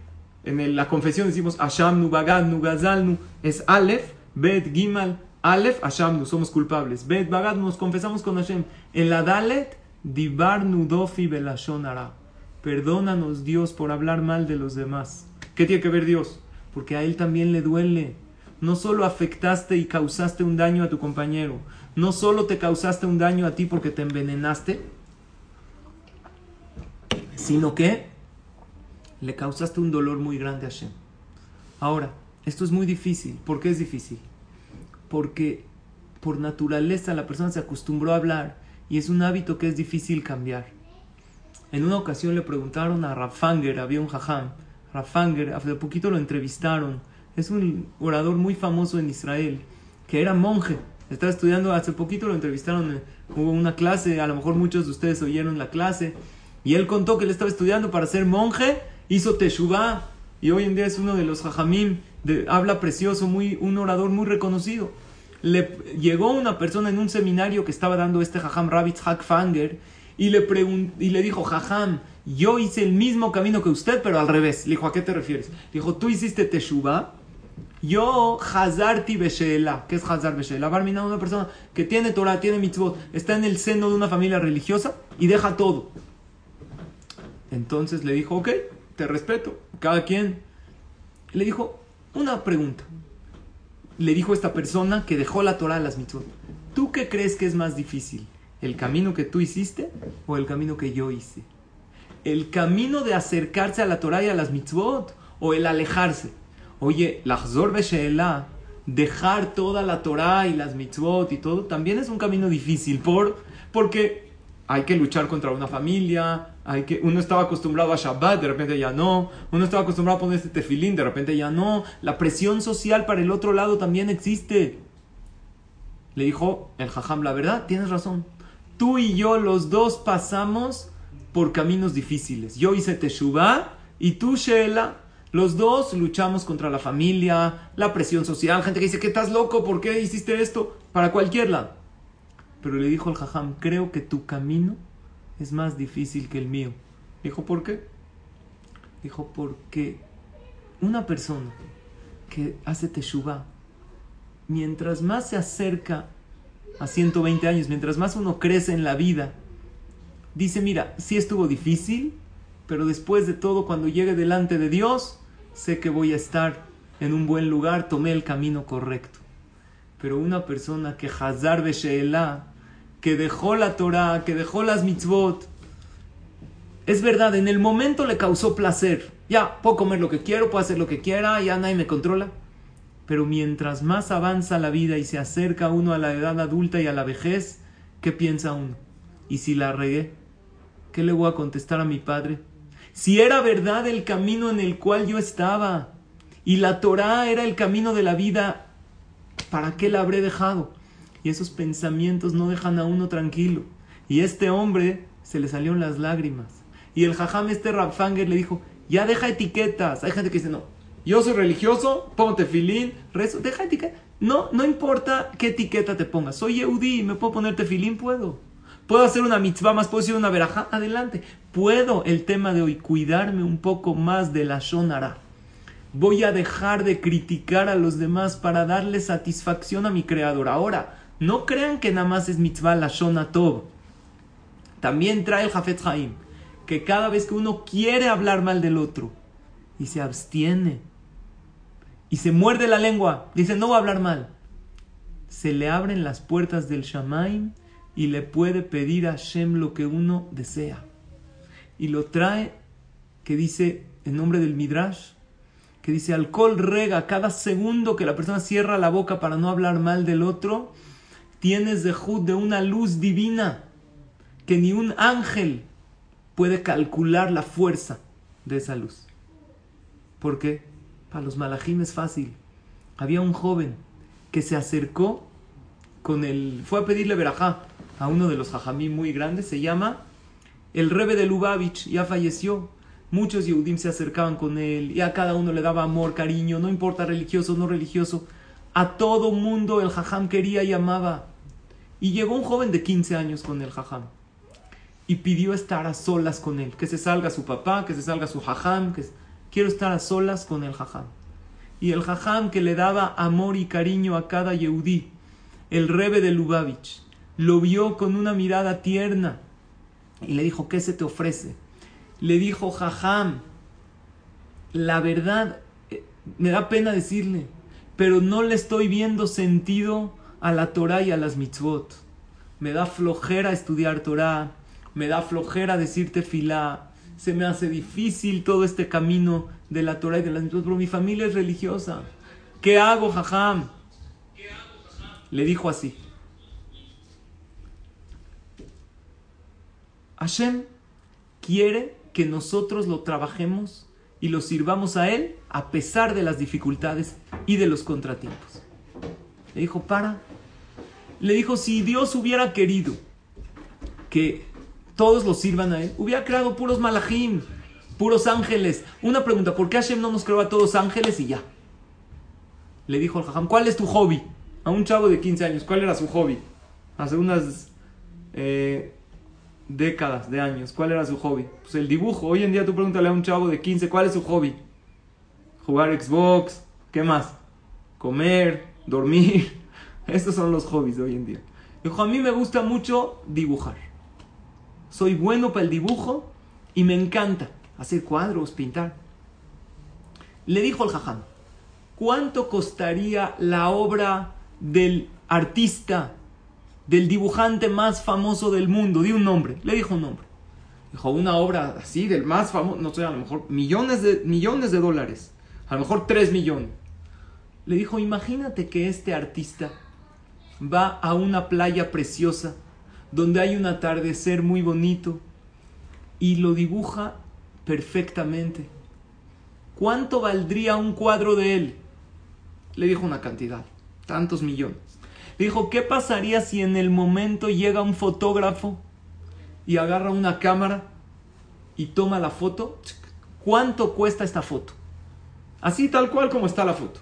en la confesión decimos Hashem nu bagad nu gazalnu, es Aleph, Bet, Gimal, Aleph, Hashamnu, somos culpables. Bet, Bagad, nos confesamos con Hashem. En la Dalet, Dibarnu Dofi Belashonara. Perdónanos, Dios, por hablar mal de los demás. ¿Qué tiene que ver Dios? Porque a él también le duele. No solo afectaste y causaste un daño a tu compañero, no solo te causaste un daño a ti porque te envenenaste, sino que le causaste un dolor muy grande a Hashem. Ahora, esto es muy difícil. ¿Por qué es difícil? Porque por naturaleza la persona se acostumbró a hablar y es un hábito que es difícil cambiar. En una ocasión le preguntaron a Rafanger, había un jajam, Rafanger, hace poquito lo entrevistaron, es un orador muy famoso en Israel, que era monje, estaba estudiando, hace poquito lo entrevistaron, hubo una clase, a lo mejor muchos de ustedes oyeron la clase, y él contó que él estaba estudiando para ser monje, hizo teshuvah, y hoy en día es uno de los jajamim, de, habla precioso, muy, un orador muy reconocido. Le, llegó una persona en un seminario que estaba dando este jajam Rabitz Fanger y le, y le dijo, jajam, yo hice el mismo camino que usted, pero al revés. Le dijo, ¿a qué te refieres? Le dijo, tú hiciste teshuvah, yo hazarti besheela. ¿Qué es hazar besheela? Barmina, una persona que tiene Torah, tiene mitzvot, está en el seno de una familia religiosa y deja todo. Entonces le dijo, ok, te respeto, cada quien. Le dijo, una pregunta. Le dijo esta persona que dejó la Torah a las mitzvot. ¿Tú qué crees que es más difícil? ¿El camino que tú hiciste o el camino que yo hice? ¿El camino de acercarse a la Torah y a las mitzvot o el alejarse? Oye, la Besheela, dejar toda la Torah y las mitzvot y todo, también es un camino difícil por, porque hay que luchar contra una familia, hay que, uno estaba acostumbrado a Shabbat, de repente ya no, uno estaba acostumbrado a poner este tefilín, de repente ya no, la presión social para el otro lado también existe. Le dijo el jajam, la verdad, tienes razón. Tú y yo los dos pasamos por caminos difíciles. Yo hice Teshuvah y tú, Sheila, los dos luchamos contra la familia, la presión social, gente que dice que estás loco, ¿por qué hiciste esto? Para cualquier lado. Pero le dijo el jajam, creo que tu camino es más difícil que el mío. Dijo, ¿por qué? Dijo, porque una persona que hace teshuva, mientras más se acerca a 120 años, mientras más uno crece en la vida, dice, mira, sí estuvo difícil, pero después de todo, cuando llegue delante de Dios, sé que voy a estar en un buen lugar, tomé el camino correcto. Pero una persona que Hazar Sheelah, que dejó la Torah, que dejó las mitzvot, es verdad, en el momento le causó placer. Ya, puedo comer lo que quiero, puedo hacer lo que quiera, ya nadie me controla. Pero mientras más avanza la vida y se acerca uno a la edad adulta y a la vejez, ¿qué piensa uno? ¿Y si la regué? ¿Qué le voy a contestar a mi padre? Si era verdad el camino en el cual yo estaba y la Torah era el camino de la vida, ¿para qué la habré dejado? Y esos pensamientos no dejan a uno tranquilo. Y este hombre se le salieron las lágrimas. Y el jajam este Rapfanger le dijo, ya deja etiquetas. Hay gente que dice, no, yo soy religioso, ponte filín, rezo, deja etiquetas. No, no importa qué etiqueta te pongas. Soy Yehudi, me puedo poner tefilín, puedo. Puedo hacer una mitzvah más, puedo hacer una verajá, adelante. Puedo, el tema de hoy, cuidarme un poco más de la shonara. Voy a dejar de criticar a los demás para darle satisfacción a mi creador. Ahora, no crean que nada más es mitzvah la shona tov. También trae el Jafet Haim, que cada vez que uno quiere hablar mal del otro y se abstiene y se muerde la lengua, dice no voy a hablar mal, se le abren las puertas del Shamaim y le puede pedir a Shem lo que uno desea. Y lo trae, que dice en nombre del Midrash, que dice alcohol rega cada segundo que la persona cierra la boca para no hablar mal del otro, tienes de de una luz divina que ni un ángel puede calcular la fuerza de esa luz. ¿Por qué? Para los malajim es fácil. Había un joven que se acercó con el. fue a pedirle verajá a uno de los jajamí muy grandes, se llama el Rebe de Lubavitch, ya falleció. Muchos Yehudim se acercaban con él y a cada uno le daba amor, cariño, no importa religioso no religioso. A todo mundo el jajam quería y amaba. Y llegó un joven de 15 años con el jajam y pidió estar a solas con él, que se salga su papá, que se salga su jajam, que quiero estar a solas con el jajam. Y el jajam que le daba amor y cariño a cada yehudí, el rebe de Lubavitch. Lo vio con una mirada tierna y le dijo, ¿qué se te ofrece? Le dijo, Jajam, la verdad, eh, me da pena decirle, pero no le estoy viendo sentido a la Torah y a las mitzvot. Me da flojera estudiar Torah, me da flojera decirte filá, se me hace difícil todo este camino de la Torah y de las mitzvot, pero mi familia es religiosa. ¿Qué hago, jajam? Le dijo así. Hashem quiere que nosotros lo trabajemos y lo sirvamos a Él a pesar de las dificultades y de los contratiempos. Le dijo, para. Le dijo, si Dios hubiera querido que todos lo sirvan a Él, hubiera creado puros malajim, puros ángeles. Una pregunta, ¿por qué Hashem no nos creó a todos ángeles y ya? Le dijo al jajam, ¿cuál es tu hobby? A un chavo de 15 años, ¿cuál era su hobby? Hace unas eh, décadas de años, ¿cuál era su hobby? Pues el dibujo. Hoy en día tú pregúntale a un chavo de 15, ¿cuál es su hobby? Jugar Xbox, ¿qué más? Comer, dormir. Estos son los hobbies de hoy en día. Dijo, a mí me gusta mucho dibujar. Soy bueno para el dibujo y me encanta hacer cuadros, pintar. Le dijo el jajam, ¿cuánto costaría la obra del artista del dibujante más famoso del mundo, di un nombre, le dijo un nombre. Dijo, una obra así, del más famoso, no sé, a lo mejor millones de, millones de dólares, a lo mejor tres millones. Le dijo, imagínate que este artista va a una playa preciosa, donde hay un atardecer muy bonito, y lo dibuja perfectamente. ¿Cuánto valdría un cuadro de él? Le dijo una cantidad, tantos millones. Dijo, ¿qué pasaría si en el momento llega un fotógrafo y agarra una cámara y toma la foto? ¿Cuánto cuesta esta foto? Así tal cual como está la foto.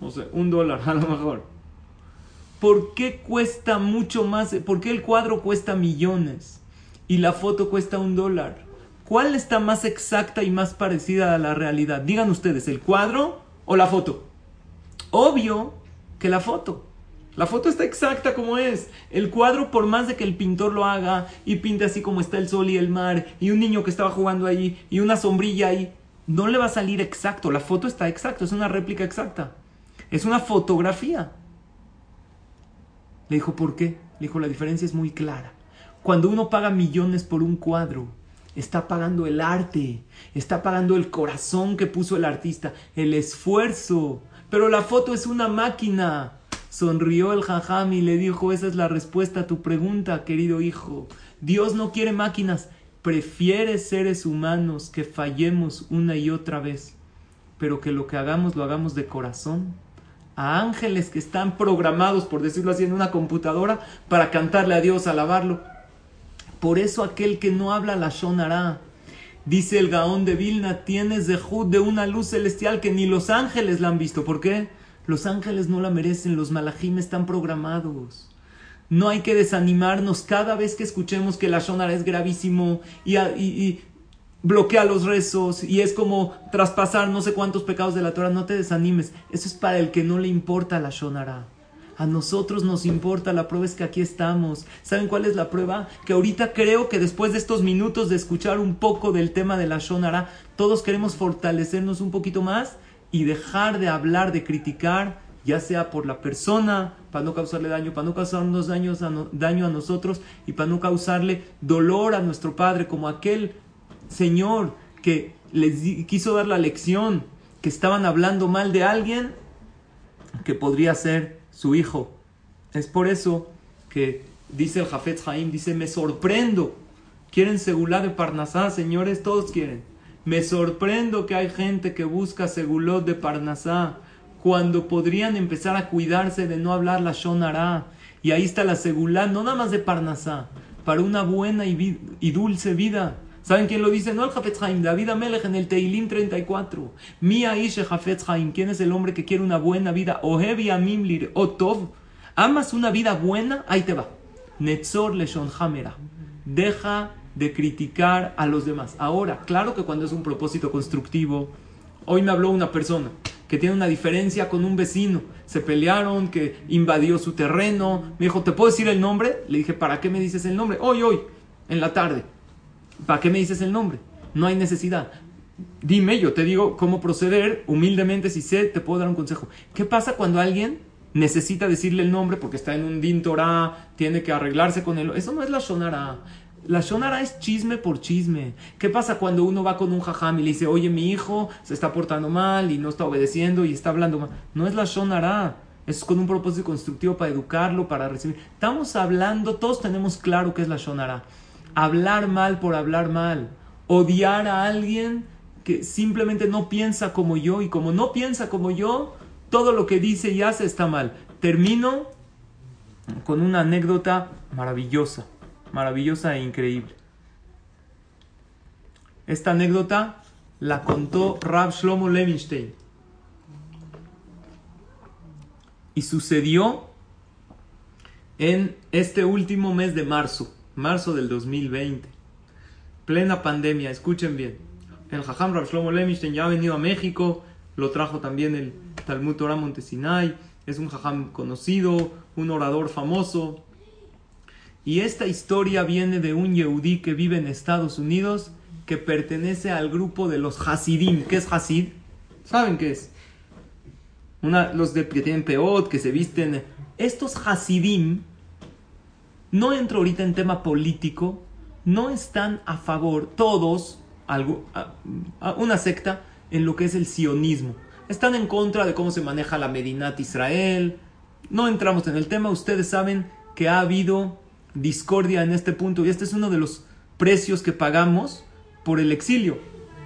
No sé, un dólar a lo mejor. ¿Por qué cuesta mucho más? ¿Por qué el cuadro cuesta millones y la foto cuesta un dólar? ¿Cuál está más exacta y más parecida a la realidad? Digan ustedes, ¿el cuadro o la foto? Obvio que la foto. La foto está exacta como es. El cuadro, por más de que el pintor lo haga y pinte así como está el sol y el mar, y un niño que estaba jugando ahí, y una sombrilla ahí, no le va a salir exacto. La foto está exacta, es una réplica exacta. Es una fotografía. Le dijo, ¿por qué? Le dijo, la diferencia es muy clara. Cuando uno paga millones por un cuadro, está pagando el arte, está pagando el corazón que puso el artista, el esfuerzo. Pero la foto es una máquina Sonrió el jajam y le dijo, esa es la respuesta a tu pregunta, querido hijo. Dios no quiere máquinas, prefiere seres humanos que fallemos una y otra vez, pero que lo que hagamos lo hagamos de corazón. A ángeles que están programados, por decirlo así, en una computadora para cantarle a Dios, alabarlo. Por eso aquel que no habla la shonará, dice el Gaón de Vilna, tienes de de una luz celestial que ni los ángeles la han visto. ¿Por qué? Los ángeles no la merecen, los malajim están programados. No hay que desanimarnos cada vez que escuchemos que la shonara es gravísimo y, bloquea los rezos y es como traspasar no sé cuántos pecados de la Torah. No te desanimes. Eso es para el que no le importa la shonara. A nosotros nos importa, la prueba es que aquí estamos. ¿Saben cuál es la prueba? Que ahorita creo que después de estos minutos de escuchar un poco del tema de la Shonara, todos queremos fortalecernos un poquito más y dejar de hablar, de criticar, ya sea por la persona, para no causarle daño, para no causarnos daños daño a nosotros y para no causarle dolor a nuestro Padre, como aquel Señor que les quiso dar la lección, que estaban hablando mal de alguien que podría ser su hijo. Es por eso que dice el Jafet Haim, dice, me sorprendo. ¿Quieren segulá de Parnasá, señores? Todos quieren. Me sorprendo que hay gente que busca segulot de Parnasá cuando podrían empezar a cuidarse de no hablar la Shonara. Y ahí está la segulá, no nada más de Parnasá, para una buena y, dulce vida. ¿Saben quién lo dice? No el Jafetz Haim, David Amelech en el Teilim 34. Mi Aishe Jafetz Haim, ¿quién es el hombre que quiere una buena vida? Ohevi Amimlir, Otov. ¿Amas una vida buena? Ahí te va. Netzor Leshon Hamera. Deja de criticar a los demás. Ahora, claro que cuando es un propósito constructivo, hoy me habló una persona que tiene una diferencia con un vecino. Se pelearon, que invadió su terreno. Me dijo, ¿te puedo decir el nombre? Le dije, ¿para qué me dices el nombre? Hoy, hoy, en la tarde. ¿Para qué me dices el nombre? No hay necesidad. Dime, yo te digo cómo proceder humildemente, si sé, te puedo dar un consejo. ¿Qué pasa cuando alguien necesita decirle el nombre porque está en un din tiene que arreglarse con él? Eso no es la shonara. La shonara es chisme por chisme. ¿Qué pasa cuando uno va con un jajam y le dice, oye, mi hijo se está portando mal y no está obedeciendo y está hablando mal? No es la shonara. Es con un propósito constructivo para educarlo, para recibir. Estamos hablando, todos tenemos claro qué es la shonara. Hablar mal por hablar mal. Odiar a alguien que simplemente no piensa como yo y como no piensa como yo, todo lo que dice y hace está mal. Termino con una anécdota maravillosa maravillosa e increíble. Esta anécdota la contó Rab Shlomo Levinstein. Y sucedió en este último mes de marzo, marzo del 2020. Plena pandemia, escuchen bien. El Jajam Rab Shlomo ya ha venido a México, lo trajo también el Talmud Torah Montesinai, es un Jajam conocido, un orador famoso, y esta historia viene de un Yehudí que vive en Estados Unidos que pertenece al grupo de los Hasidim. ¿Qué es Hasid? ¿Saben qué es? Una, los de, que tienen peot, que se visten. Estos Hasidim, no entro ahorita en tema político, no están a favor, todos, algo, una secta, en lo que es el sionismo. Están en contra de cómo se maneja la Medinat Israel. No entramos en el tema, ustedes saben que ha habido discordia en este punto y este es uno de los precios que pagamos por el exilio.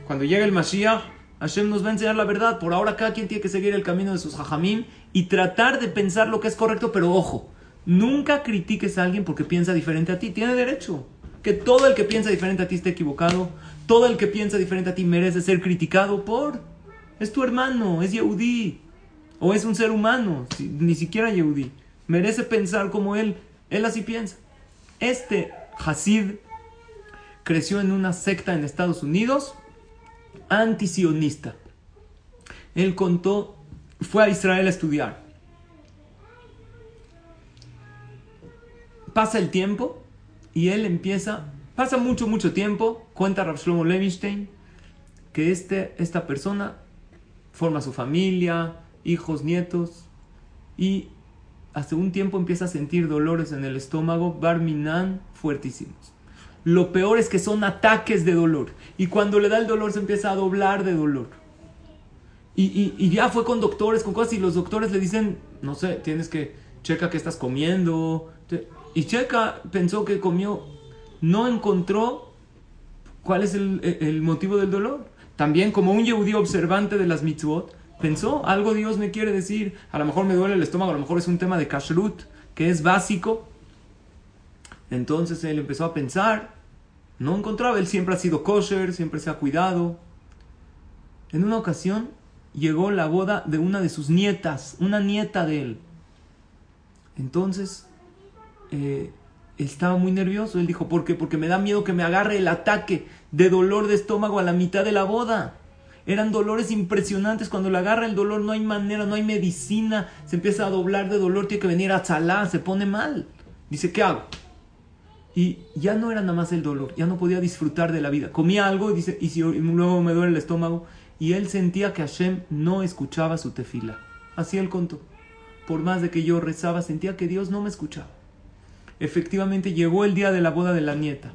Cuando llega el Mashiach, Hashem nos va a enseñar la verdad. Por ahora cada quien tiene que seguir el camino de sus hajamim y tratar de pensar lo que es correcto, pero ojo, nunca critiques a alguien porque piensa diferente a ti. Tiene derecho. Que todo el que piensa diferente a ti esté equivocado. Todo el que piensa diferente a ti merece ser criticado por... Es tu hermano, es Yehudi. O es un ser humano, ni siquiera Yehudi. Merece pensar como él. Él así piensa. Este Hasid creció en una secta en Estados Unidos antisionista. Él contó, fue a Israel a estudiar. Pasa el tiempo y él empieza, pasa mucho, mucho tiempo, cuenta Rav Shlomo Levinstein, que este, esta persona forma su familia, hijos, nietos, y hace un tiempo empieza a sentir dolores en el estómago, barminan fuertísimos. Lo peor es que son ataques de dolor. Y cuando le da el dolor se empieza a doblar de dolor. Y, ya fue con doctores, con cosas, y los doctores le dicen, no sé, tienes que, checa qué estás comiendo. Y checa, pensó que comió, no encontró cuál es el, el motivo del dolor. También como un judío observante de las mitzvot, pensó, algo Dios me quiere decir, a lo mejor me duele el estómago, a lo mejor es un tema de kashrut, que es básico. Entonces él empezó a pensar, no encontraba, él siempre ha sido kosher, siempre se ha cuidado. En una ocasión llegó la boda de una de sus nietas, una nieta de él. Entonces, eh, estaba muy nervioso. Él dijo, ¿por qué? Porque me da miedo que me agarre el ataque de dolor de estómago a la mitad de la boda. Eran dolores impresionantes. Cuando le agarra el dolor no hay manera, no hay medicina. Se empieza a doblar de dolor, tiene que venir a chalá, se pone mal. Dice, ¿qué hago? Y ya no era nada más el dolor, ya no podía disfrutar de la vida. Comía algo y y luego me duele el estómago. Y él sentía que Hashem no escuchaba su tefila. Así él contó. Por más de que yo rezaba, sentía que Dios no me escuchaba. Efectivamente llegó el día de la boda de la nieta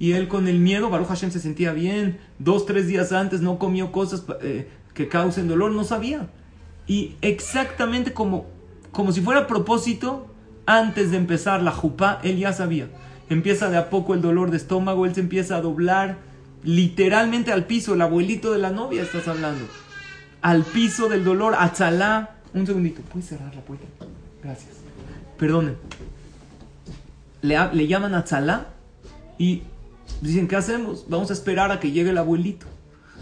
y él con el miedo, Baruch Hashem se sentía bien, dos, tres días antes no comió cosas eh, que causen dolor, no sabía. Y exactamente como, como si fuera a propósito, antes de empezar la jupá, él ya sabía. Empieza de a poco el dolor de estómago, él se empieza a doblar literalmente al piso, el abuelito de la novia estás hablando. Al piso del dolor, a chalá. Un segundito, ¿puedes cerrar la puerta? Gracias. Perdonen. Le, le llaman a chalá y Dicen, ¿qué hacemos? Vamos a esperar a que llegue el abuelito.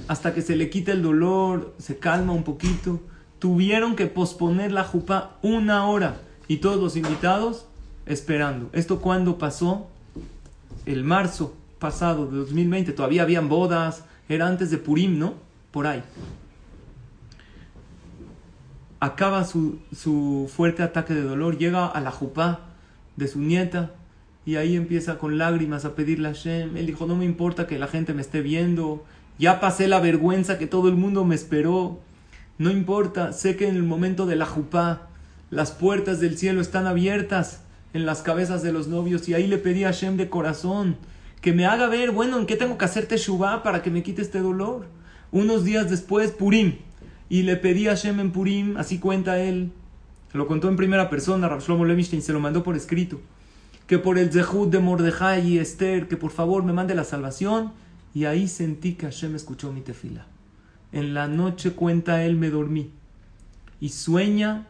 Hasta que se le quite el dolor, se calma un poquito. Tuvieron que posponer la jupa una hora. Y todos los invitados esperando. ¿Esto cuándo pasó? El marzo pasado de 2020. Todavía habían bodas. Era antes de Purim, ¿no? Por ahí. acaba su, su fuerte ataque de dolor, llega a la jupá de su nieta y ahí empieza con lágrimas a pedirle a Hashem. Él dijo, no me importa que la gente me esté viendo, ya pasé la vergüenza que todo el mundo me esperó, no importa, sé que en el momento de la jupá las puertas del cielo están abiertas en las cabezas de los novios. Y ahí le pedí a Hashem de corazón que me haga ver, bueno, en qué tengo que hacer teshuvah para que me quite este dolor. Unos días después, Purim, y le pedí a Hashem en Purim, así cuenta él, lo contó en primera persona, Rav Shlomo Levinstein se lo mandó por escrito, que por el zehut de Mordejai y Esther, que por favor me mande la salvación, y ahí sentí que Hashem escuchó mi tefila. En la noche cuenta él me dormí y sueña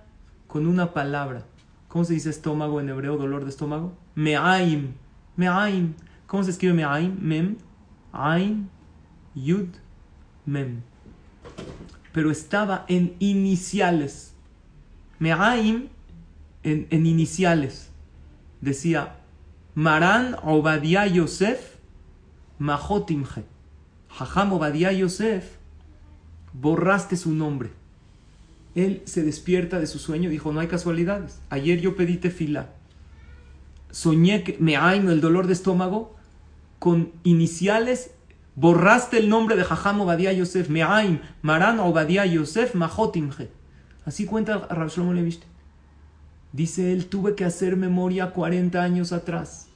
con una palabra. ¿Cómo se dice estómago en hebreo, dolor de estómago? Me'aim. Me'aim. ¿Cómo se escribe Me'aim? Mem. Ain. Yud. Mem. Pero estaba en iniciales. Me'aim en iniciales. Decía Maran Obadiah Yosef Mahotimje. Jajam Obadiah Yosef borraste su nombre. Él se despierta de su sueño y dijo, no hay casualidades. Ayer yo pedí tefila. Soñé que me el dolor de estómago con iniciales. Borraste el nombre de Jajam Obadiah Yosef. Me'aim, Maran Obadiah Yosef, Mahotimje. Así cuenta Rav Shlomo Dice él, tuve que hacer memoria 40 años atrás,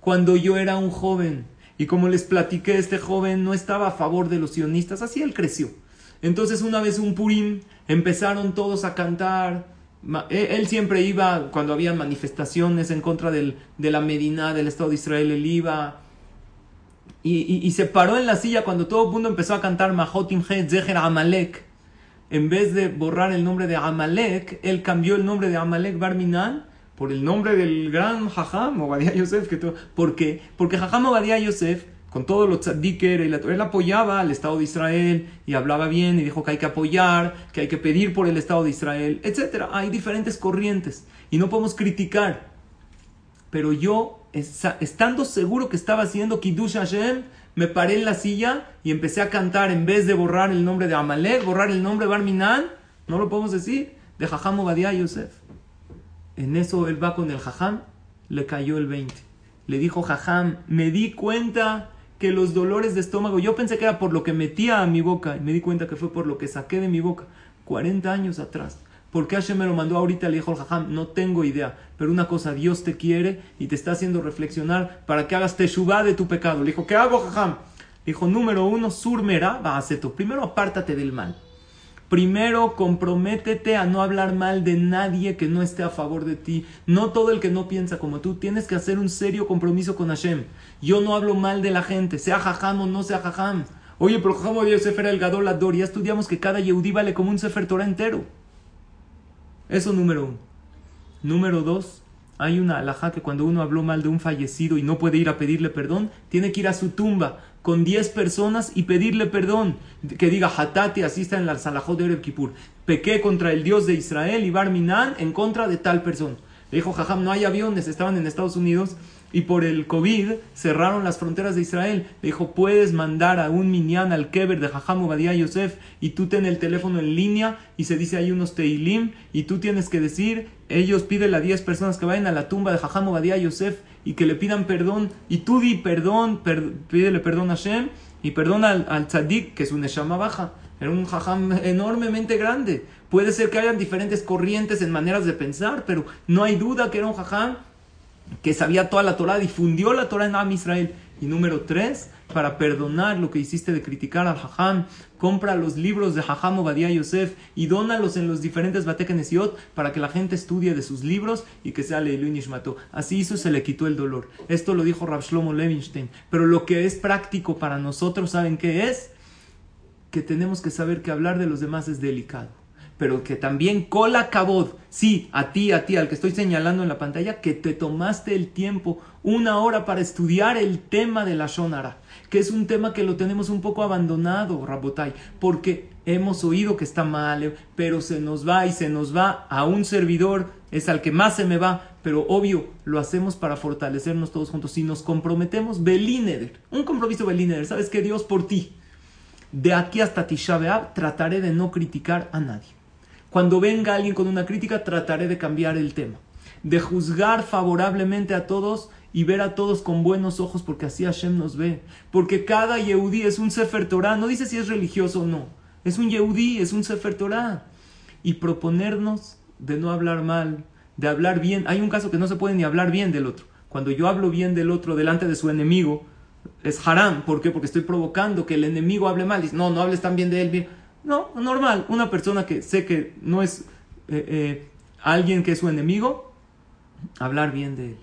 cuando yo era un joven. Y como les platiqué, este joven no estaba a favor de los sionistas, así él creció. Entonces una vez un Purim empezaron todos a cantar. E, él siempre iba, cuando había manifestaciones en contra del, de la Medina, del Estado de Israel, él iba. Y, se paró en la silla cuando todo el mundo empezó a cantar Mahotim Zeher Amalek. En vez de borrar el nombre de Amalek, él cambió el nombre de Amalek Barminan por el nombre del gran Jajam Obadiah Yosef. Que ¿Por qué? Porque Jajam Obadiah Yosef con todo lo tzaddik él apoyaba al Estado de Israel y hablaba bien y dijo que hay que apoyar, que hay que pedir por el Estado de Israel, etc. Hay diferentes corrientes y no podemos criticar. Pero yo, estando seguro que estaba haciendo Kiddush Hashem, me paré en la silla y empecé a cantar en vez de borrar el nombre de Amalek, borrar el nombre de Barminan, no lo podemos decir, de Jajam Obadiah Yosef. En eso él va con el Jajam, le cayó el 20. Le dijo Jajam, me di cuenta que los dolores de estómago, yo pensé que era por lo que metía a mi boca y me di cuenta que fue por lo que saqué de mi boca 40 años atrás. ¿Por qué Hashem me lo mandó ahorita? Le dijo el jajam, no tengo idea. Pero una cosa, Dios te quiere y te está haciendo reflexionar para que hagas teshuvah de tu pecado. Le dijo, ¿qué hago, jajam? Le dijo, número uno, surmera, va a Primero apártate del mal. Primero, comprométete a no hablar mal de nadie que no esté a favor de ti. No todo el que no piensa como tú. Tienes que hacer un serio compromiso con Hashem. Yo no hablo mal de la gente, sea jajam o no sea jajam. Oye, pero jajam dio Sefer el Gadol Ador. Ya estudiamos que cada Yehudi vale como un Sefer Torah entero. Eso número uno. Número dos, hay una alhaja que cuando uno habló mal de un fallecido y no puede ir a pedirle perdón, tiene que ir a su tumba con 10 personas y pedirle perdón. Que diga Hatati, así está en la Salahot de Ereb Kippur. Pequé contra el Dios de Israel y Barminan en contra de tal persona. Le dijo Jajam, no hay aviones, estaban en Estados Unidos y por el COVID cerraron las fronteras de Israel. Dijo, puedes mandar a un minyan al Keber de Jajam Obadiah Yosef y tú ten el teléfono en línea y se dice hay unos teilim y tú tienes que decir, ellos piden a 10 personas que vayan a la tumba de Jajam Obadiah Yosef y que le pidan perdón y tú di perdón, pídele perdón a Hashem y perdona al, al tzadik, que es un Neshama baja. Era un jajam enormemente grande. Puede ser que hayan diferentes corrientes en maneras de pensar, pero no hay duda que era un jajam que sabía toda la Torah, difundió la Torah en Am Israel. Y número tres, para perdonar lo que hiciste de criticar al Jajam, compra los libros de Jajam Obadiah Yosef y dónalos en los diferentes Batekenesiot para que la gente estudie de sus libros y que sea Leilu Nishmato. Así hizo, se le quitó el dolor. Esto lo dijo Rav Shlomo Levinstein. Pero lo que es práctico para nosotros, ¿saben qué es? Que tenemos que saber que hablar de los demás es delicado pero que también cola cabod, sí, a ti, a ti, al que estoy señalando en la pantalla, que te tomaste el tiempo, una hora para estudiar el tema de la Shonara, que es un tema que lo tenemos un poco abandonado, Rabotai, porque hemos oído que está mal, pero se nos va y se nos va a un servidor, es al que más se me va, pero obvio, lo hacemos para fortalecernos todos juntos. Si nos comprometemos, Belíneder, un compromiso Belíneder, ¿sabes que Dios por ti? De aquí hasta Tisha trataré de no criticar a nadie. Cuando venga alguien con una crítica, trataré de cambiar el tema. De juzgar favorablemente a todos y ver a todos con buenos ojos, porque así Hashem nos ve. Porque cada Yehudí es un Sefer Torah, no dice si es religioso o no. Es un Yehudí, es un Sefer Torah. Y proponernos de no hablar mal, de hablar bien. Hay un caso que no se puede ni hablar bien del otro. Cuando yo hablo bien del otro delante de su enemigo, es haram. ¿Por qué? Porque estoy provocando que el enemigo hable mal. Dice, no, no hables tan bien de él. Bien. No, normal. Una persona que sé que no es eh, eh, alguien que es su enemigo, hablar bien de él.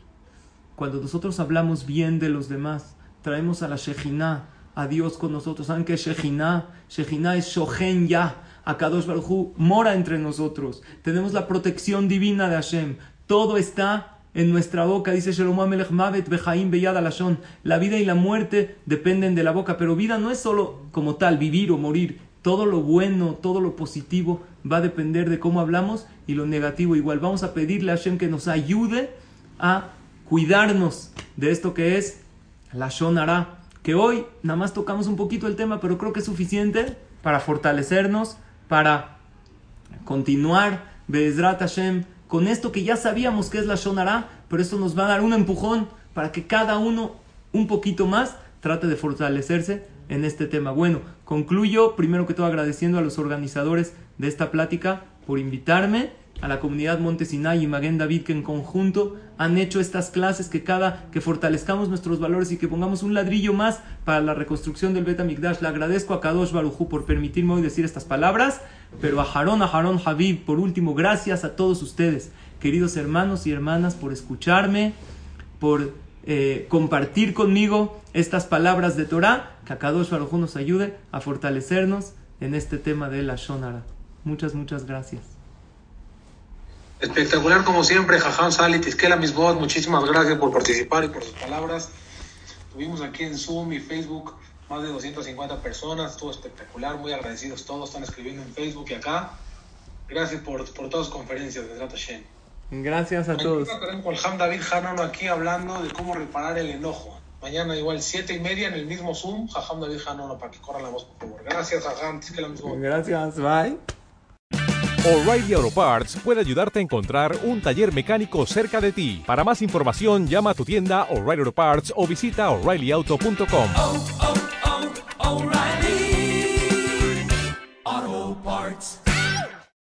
Cuando nosotros hablamos bien de los demás, traemos a la Shejina, a Dios con nosotros. ¿Saben qué es Shejina? Shejina es Shohen Ya. Akadosh Baruj mora entre nosotros. Tenemos la protección divina de Hashem. Todo está en nuestra boca. Dice Shlomo Amelech Mavet Bejaim Beyad Alashon. La vida y la muerte dependen de la boca. Pero vida no es solo como tal, vivir o morir. Todo lo bueno, todo lo positivo va a depender de cómo hablamos y lo negativo igual. Vamos a pedirle a Hashem que nos ayude a cuidarnos de esto que es la Shonara. Que hoy nada más tocamos un poquito el tema, pero creo que es suficiente para fortalecernos, para continuar Bezrat Hashem con esto que ya sabíamos que es la Shonara, pero esto nos va a dar un empujón para que cada uno un poquito más trate de fortalecerse en este tema. Bueno, concluyo primero que todo agradeciendo a los organizadores de esta plática por invitarme a la comunidad Montesinay y Maguen David que en conjunto han hecho estas clases que cada que fortalezcamos nuestros valores y que pongamos un ladrillo más para la reconstrucción del Bet Le agradezco a Kadosh Barujú por permitirme hoy decir estas palabras, pero a Harón, a Harón Habib, por último, gracias a todos ustedes, queridos hermanos y hermanas, por escucharme, por eh, compartir conmigo estas palabras de Torah, que a Kadosh Barujú nos ayude a fortalecernos en este tema de la Shonara. Muchas, muchas gracias. Espectacular como siempre, Jajam Salit, Isquela Misbot, muchísimas gracias por participar y por sus palabras. Tuvimos aquí en Zoom y Facebook más de 250 personas, estuvo espectacular, muy agradecidos todos, están escribiendo en Facebook y acá. Gracias por, por todas las conferencias de Drata Shen. Gracias a todos. Con Ham David Hanano aquí hablando de cómo reparar el enojo. Mañana igual siete y media en el mismo Zoom. Jajam David Hanona para que corra la voz, por favor. Gracias, Jajam. Gracias, bye. O'Reilly Auto Parts puede ayudarte a encontrar un taller mecánico cerca de ti. Para más información, llama a tu tienda O'Reilly Auto Parts o visita oreillyauto.com.